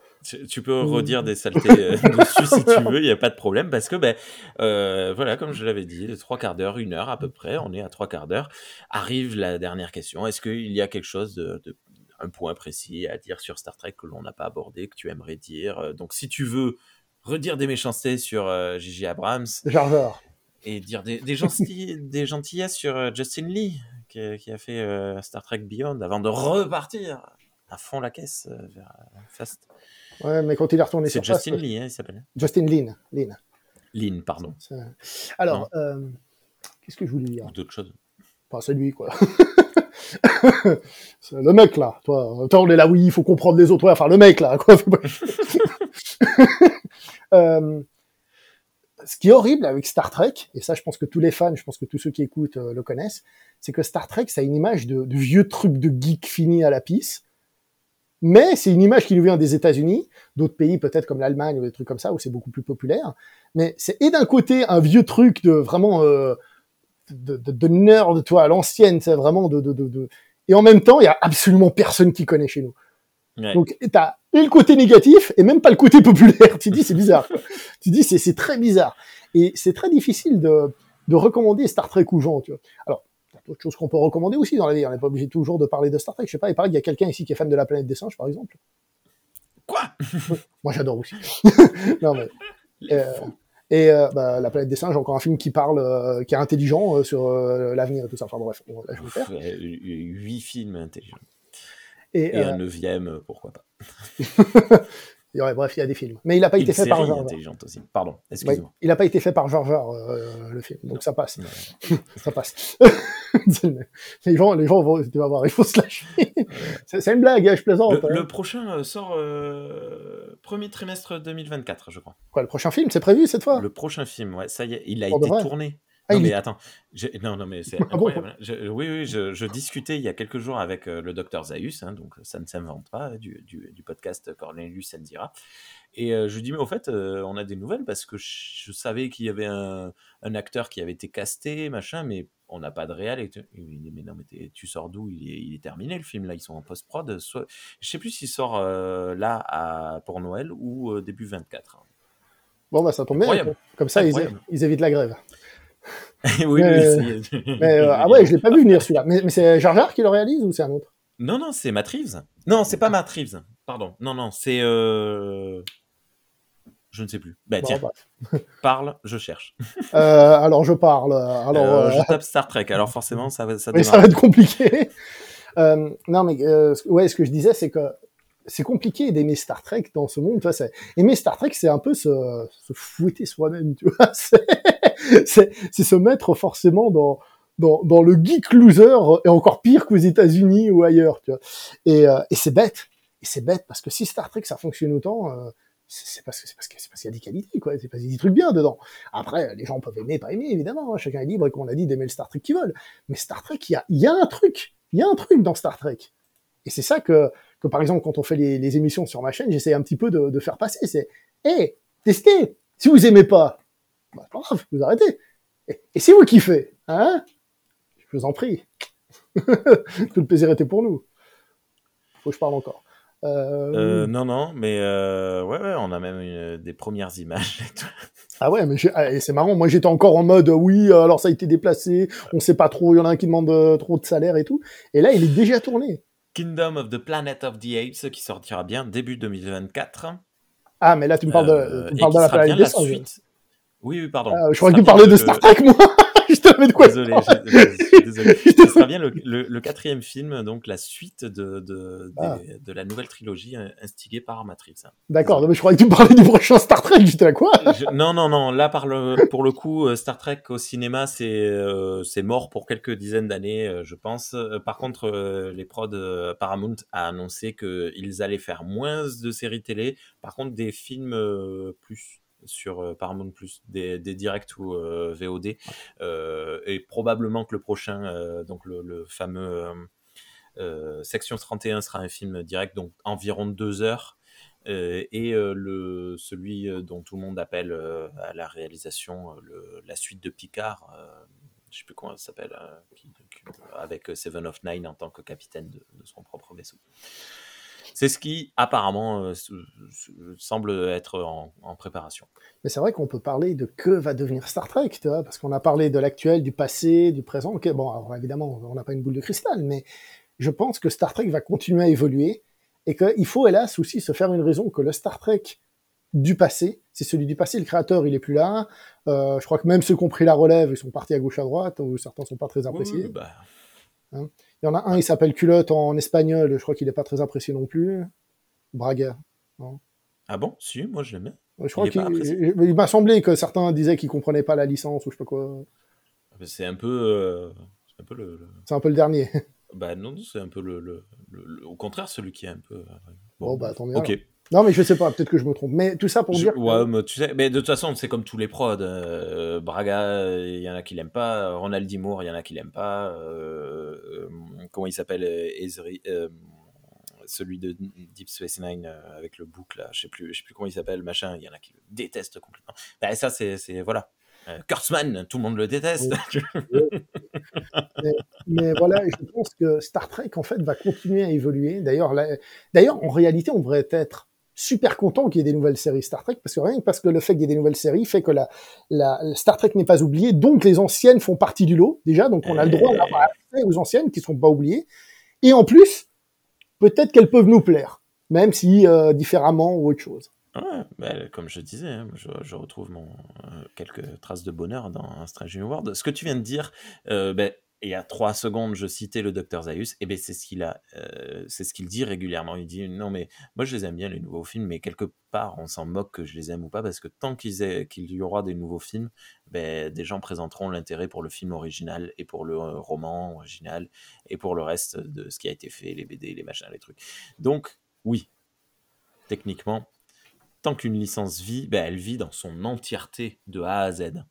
Tu, peux redire des saletés euh, dessus si tu veux, il n'y a pas de problème parce que ben voilà, comme je l'avais dit, trois quarts d'heure, une heure à peu près, on est à trois quarts d'heure. Arrive la dernière question. Est-ce qu'il y a quelque chose de un point précis à dire sur Star Trek que l'on n'a pas abordé, que tu aimerais dire. Euh, donc, si tu veux redire des méchancetés sur euh, Gigi Abrams. Et dire des, des, des gentillesses sur euh, Justin Lee, qui, a fait Star Trek Beyond, avant de repartir à fond la caisse vers Fast. Ouais, mais quand il est retourné sur Justin Lee, hein, il s'appelle. Justin Lin. Lin. Lin, pardon. Alors, qu'est-ce que je voulais dire? D'autres choses. Pas c'est lui, quoi. le mec là, toi, toi on est là, oui, il faut comprendre les autres, ouais, enfin le mec là, quoi. euh, ce qui est horrible avec Star Trek, et ça je pense que tous les fans, je pense que tous ceux qui écoutent euh, le connaissent, c'est que Star Trek, ça a une image de, vieux truc de geek fini à la pisse, mais c'est une image qui nous vient des États-Unis, d'autres pays peut-être comme l'Allemagne ou des trucs comme ça où c'est beaucoup plus populaire, mais c'est et d'un côté un vieux truc de vraiment euh, de, de, de nerd, toi, à l'ancienne, c'est vraiment de, de, de, et en même temps, il y a absolument personne qui connaît chez nous. Donc, t'as et le côté négatif et même pas le côté populaire. tu dis, c'est bizarre. tu dis, c'est très bizarre. Et c'est très difficile de, de recommander Star Trek aux gens, tu vois. Alors, d'autres choses qu'on peut recommander aussi dans la vie. On n'est pas obligé toujours de parler de Star Trek. Je sais pas, il paraît qu'il y a quelqu'un ici qui est fan de la planète des singes, par exemple. Quoi? Moi, j'adore aussi. non, mais, euh, et euh, bah, La planète des singes, encore un film qui parle, euh, qui est intelligent sur l'avenir et tout ça. Enfin bref, là, je vais faire. Huit films intelligents. Et, un neuvième, pourquoi pas. bref, il y a des films. Mais il n'a pas été fait par George intelligente aussi. Pardon, excuse-moi. il n'a pas été fait par George le film, donc ça passe. ça passe. les gens, les gens vont, tu vas voir, il faut se lâcher. c'est une blague, hein, je plaisante. Le, hein. prochain euh, sort euh, premier trimestre 2024, je crois. Quoi, le prochain film, c'est prévu cette fois? Le prochain film, ouais, ça y est, il a été tourné. Ah, non, mais attends. Non, non, mais c'est ah incroyable. oui, oui, je, discutais il y a quelques jours avec euh, le docteur Zaius, hein, donc ça ne s'invente pas, du, du, podcast Cornelius Sendira. Et euh, je lui dis, mais au fait, euh, on a des nouvelles parce que je, savais qu'il y avait un, un, acteur qui avait été casté, machin, mais on n'a pas de réel. Et il dit, mais non, mais tu sors d'où? Il, est terminé le film, là, ils sont en post-prod. Soit... Je sais plus s'il sort là à, pour Noël ou début 24. Bon, bah ça tombe bien. Comme ça, ils, ils évitent la grève. oui, mais, mais euh, ah ouais, je l'ai pas vu venir celui-là. Mais, mais c'est Jar Jar qui le réalise ou c'est un autre? Non, non, c'est Matt Reeves. Non, c'est pas Matt Reeves. Pardon. Non, non, c'est. Euh... Je ne sais plus. Bah, tiens, parle, je cherche. Euh, alors, je parle. Alors, je tape Star Trek. Alors, forcément, ça va, ça, mais ça va être compliqué. non, mais ouais, ce que je disais, c'est que c'est compliqué d'aimer Star Trek dans ce monde. Tu vois, aimer Star Trek, c'est un peu se, se fouetter soi-même. Tu vois, c'est se mettre forcément dans, dans, dans le geek loser et encore pire qu'aux États-Unis ou ailleurs. Tu vois. Et, euh, et c'est bête. Et c'est bête parce que si Star Trek ça fonctionne autant, euh, c'est parce que c'est parce qu'il y a des qualités quoi. C'est parce qu'il y a des trucs bien dedans. Après, les gens peuvent aimer, pas aimer évidemment. Hein. Chacun est libre et qu'on a dit d'aimer le Star Trek qu'ils veulent. Mais Star Trek, il y a, y a un truc. Il y a un truc dans Star Trek. Et c'est ça que que par exemple quand on fait les, les émissions sur ma chaîne, j'essaie un petit peu de, de faire passer. C'est, hé, testez. Si vous aimez pas, bah, pas grave, vous arrêtez. Et, et si vous kiffez, hein, je vous en prie. Tout le plaisir était pour nous. Faut que je parle encore. Euh... Euh, non, non, mais euh, ouais, ouais, on a même une, des premières images. ah ouais, mais ah, c'est marrant. Moi, j'étais encore en mode oui, alors ça a été déplacé, on sait pas trop, il y en a un qui demande euh, trop de salaire et tout. Et là, il est déjà tourné. Kingdom of the Planet of the Apes qui sortira bien début 2024. Ah, mais là, tu me parles de, tu me parles de la planète la suite. Oui, oui, pardon. Ah, je crois que tu parlais de Star Trek, moi. de quoi Désolé, désolé. Ce sera bien le, le, quatrième film, donc la suite de, de, ah. de, la nouvelle trilogie euh, instigée par Matrix. D'accord, mais je croyais que tu parlais du prochain Star Trek, j'étais à quoi Non, non, non, là par le, pour le coup, euh, Star Trek au cinéma, c'est euh, c'est mort pour quelques dizaines d'années, je pense. Par contre, les prods Paramount a annoncé qu'ils allaient faire moins de séries télé, par contre des films plus sur euh, Paramount Plus, des, des directs ou euh, VOD. Euh, et probablement que le prochain, donc le, fameux Section 31 sera un film direct, donc environ deux heures. et le, celui dont tout le monde appelle à la réalisation la suite de Picard, je sais plus comment ça s'appelle, avec Seven of Nine en tant que capitaine de son propre vaisseau. C'est ce qui apparemment euh, semble être en, préparation. Mais c'est vrai qu'on peut parler de que va devenir Star Trek, tu vois, parce qu'on a parlé de l'actuel, du passé, du présent. Ok, bon, alors évidemment, on n'a pas une boule de cristal, mais je pense que Star Trek va continuer à évoluer et qu'il faut hélas aussi se faire une raison que le Star Trek du passé, c'est celui du passé. Le créateur, il est plus là. Euh, je crois que même ceux qui ont pris la relève, ils sont partis à gauche à droite, ou certains sont pas très appréciés. bah... Hein il y en a un, il s'appelle Culotte en espagnol, je crois qu'il n'est pas très apprécié non plus. Braga. ah bon? Si, moi je l'aimais. Je crois qu'il il, m'a semblé que certains disaient qu'ils comprenaient pas la licence ou je sais pas quoi. Ah, c'est un peu, euh, c'est un peu le. C'est un peu le dernier. Bah non, c'est un peu le, au contraire celui qui est un peu. Euh, bon, bah tant mieux. Ok. Non, mais je sais pas, peut-être que je me trompe. Mais tout ça pour dire. Ouais, mais tu sais, mais de toute façon, c'est comme tous les prods. Euh, Braga, il y en a qui l'aiment pas. Ronald Dimour, il y en a qui l'aiment pas. Euh, euh, comment il s'appelle Ezri, Celui de Deep Space Nine avec le boucle, là. Je sais plus, je sais plus comment il s'appelle, machin. Il y en a qui le détestent complètement. Bah, ça, c'est. Voilà. Kurtzman, tout le monde le déteste. mais, voilà, je pense que Star Trek en fait va continuer à évoluer. D'ailleurs, d'ailleurs, en réalité, on devrait être super content qu'il y ait des nouvelles séries Star Trek parce que rien que parce que le fait qu'il y ait des nouvelles séries fait que la, la Star Trek n'est pas oubliée, donc les anciennes font partie du lot déjà, donc on a le droit d'avoir accès aux anciennes qui ne sont pas oubliées. Et en plus, peut-être qu'elles peuvent nous plaire, même si euh, différemment ou autre chose. Ouais, bah, comme je disais, hein, je, retrouve mon, euh, quelques traces de bonheur dans Strange New World. Ce que tu viens de dire, euh, ben, il y a trois secondes, je citais le docteur Zaius, et ben c'est ce qu'il a, euh, c'est ce qu'il dit régulièrement. Il dit non mais moi je les aime bien les nouveaux films, mais quelque part on s'en moque que je les aime ou pas parce que tant qu'il y aura des nouveaux films, ben, des gens présenteront l'intérêt pour le film original et pour le roman original et pour le reste de ce qui a été fait, les BD, les machins, les trucs. Donc oui, techniquement, tant qu'une licence vit, ben, elle vit dans son entièreté de A à Z.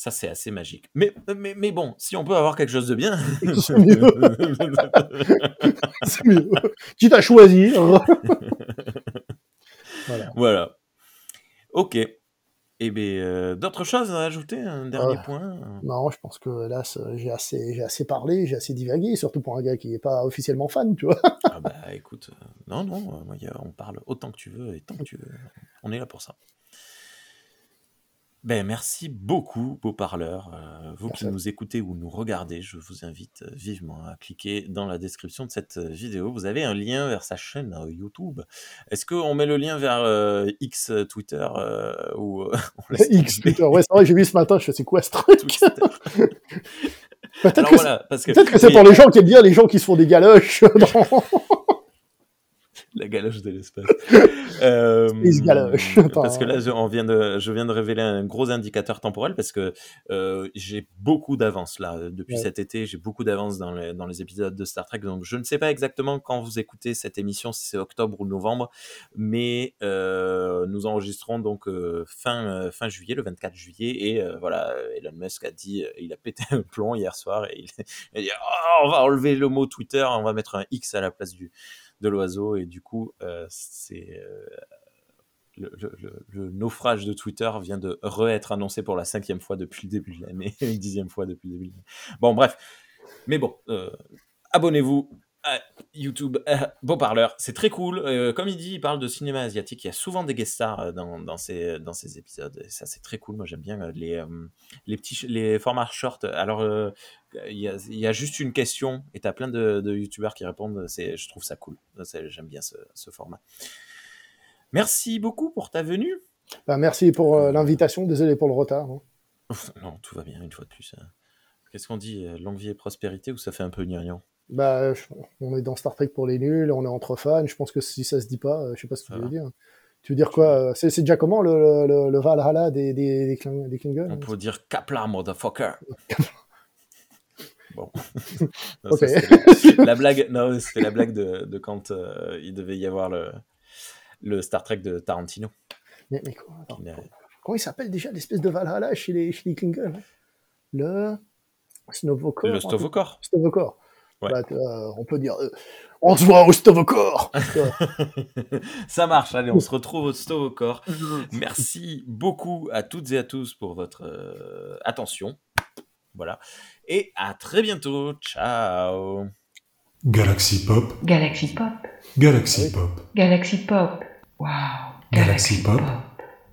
Ça, c'est assez magique. Mais, mais, mais bon, si on peut avoir quelque chose de bien. c'est mieux. c'est mieux. Qui t'a choisi voilà. voilà. Ok. Eh bien, euh, d'autres choses à ajouter Un dernier euh, point? Non, je pense que là, j'ai assez, j'ai assez parlé, j'ai assez divagué, surtout pour un gars qui n'est pas officiellement fan, tu vois. ah bah écoute, euh, non, non, on parle autant que tu veux et tant que tu veux. On est là pour ça. Ben, merci beaucoup, beau parleur. Euh, vous qui nous écoutez ou nous regardez, je vous invite euh, vivement à cliquer dans la description de cette euh, vidéo. Vous avez un lien vers sa chaîne YouTube. Est-ce qu'on met le lien vers X Twitter ou X Twitter Ouais, c'est vrai, j'ai vu ce matin. Je fais c'est quoi ce truc? Peut-être que, voilà, que c'est pour les gens qui aiment bien les gens qui se font des galoches. Dans la galoche de l'espace. euh, parce que là, je, on vient de, je viens de révéler un gros indicateur temporel parce que euh, j'ai beaucoup d'avance là depuis cet été. J'ai beaucoup d'avance dans les, dans les épisodes de Star Trek. Donc, je ne sais pas exactement quand vous écoutez cette émission, si c'est octobre ou novembre, mais euh, nous enregistrons donc euh, fin, fin juillet, le 24 juillet. Et voilà, Elon Musk a dit, il a pété un plomb hier soir et il, il a dit oh, on va enlever le mot Twitter, on va mettre un X à la place du de l'oiseau et du coup euh, c'est euh, le, naufrage de Twitter vient de re-être annoncé pour la cinquième fois depuis le début de l'année, dixième fois depuis le début de l'année. Bon, bref. Mais bon, euh, abonnez-vous YouTube, Beau Parleur, c'est très cool. comme il dit, il parle de cinéma asiatique. Il y a souvent des guest stars dans, dans, ces, dans ces épisodes. Et ça, c'est très cool. Moi, j'aime bien les, les, petits, les formats short. Alors, il y, a, juste une question et tu as plein de, de youtubeurs qui répondent. Je trouve ça cool. J'aime bien ce, format. Merci beaucoup pour ta venue. Bah, merci pour euh, l'invitation. Désolé pour le retard. Hein. non, tout va bien, une fois de plus. Hein. Qu'est-ce qu'on dit euh, Longue vie et prospérité ou ça fait un peu gnangnan? Bah, on est dans Star Trek pour les nuls, on est entre fans. Je pense que si ça se dit pas, euh, je sais pas ce que tu veux dire. Tu veux dire quoi C'est déjà comment le, le, le Valhalla des, des, des, Klingons On peut dire Kapla, motherfucker. Bon. la, blague, non, c'était la blague de, de quand euh, il devait y avoir le, le Star Trek de Tarantino. Mais, mais quoi, comment il s'appelle déjà l'espèce de Valhalla chez les, chez les Klingons hein? Le Snovokor. Le Stovokor. Stovokor. Ouais. Bah, on peut dire, euh, on se voit au Stovokor. Ça marche, allez, on se retrouve au Stovokor. Merci beaucoup à toutes et à tous pour votre euh, attention. Voilà. Et à très bientôt. Ciao. Galaxy Pop. Galaxy Pop. Galaxy Pop. Galaxy Pop. Wow. Galaxy, Pop.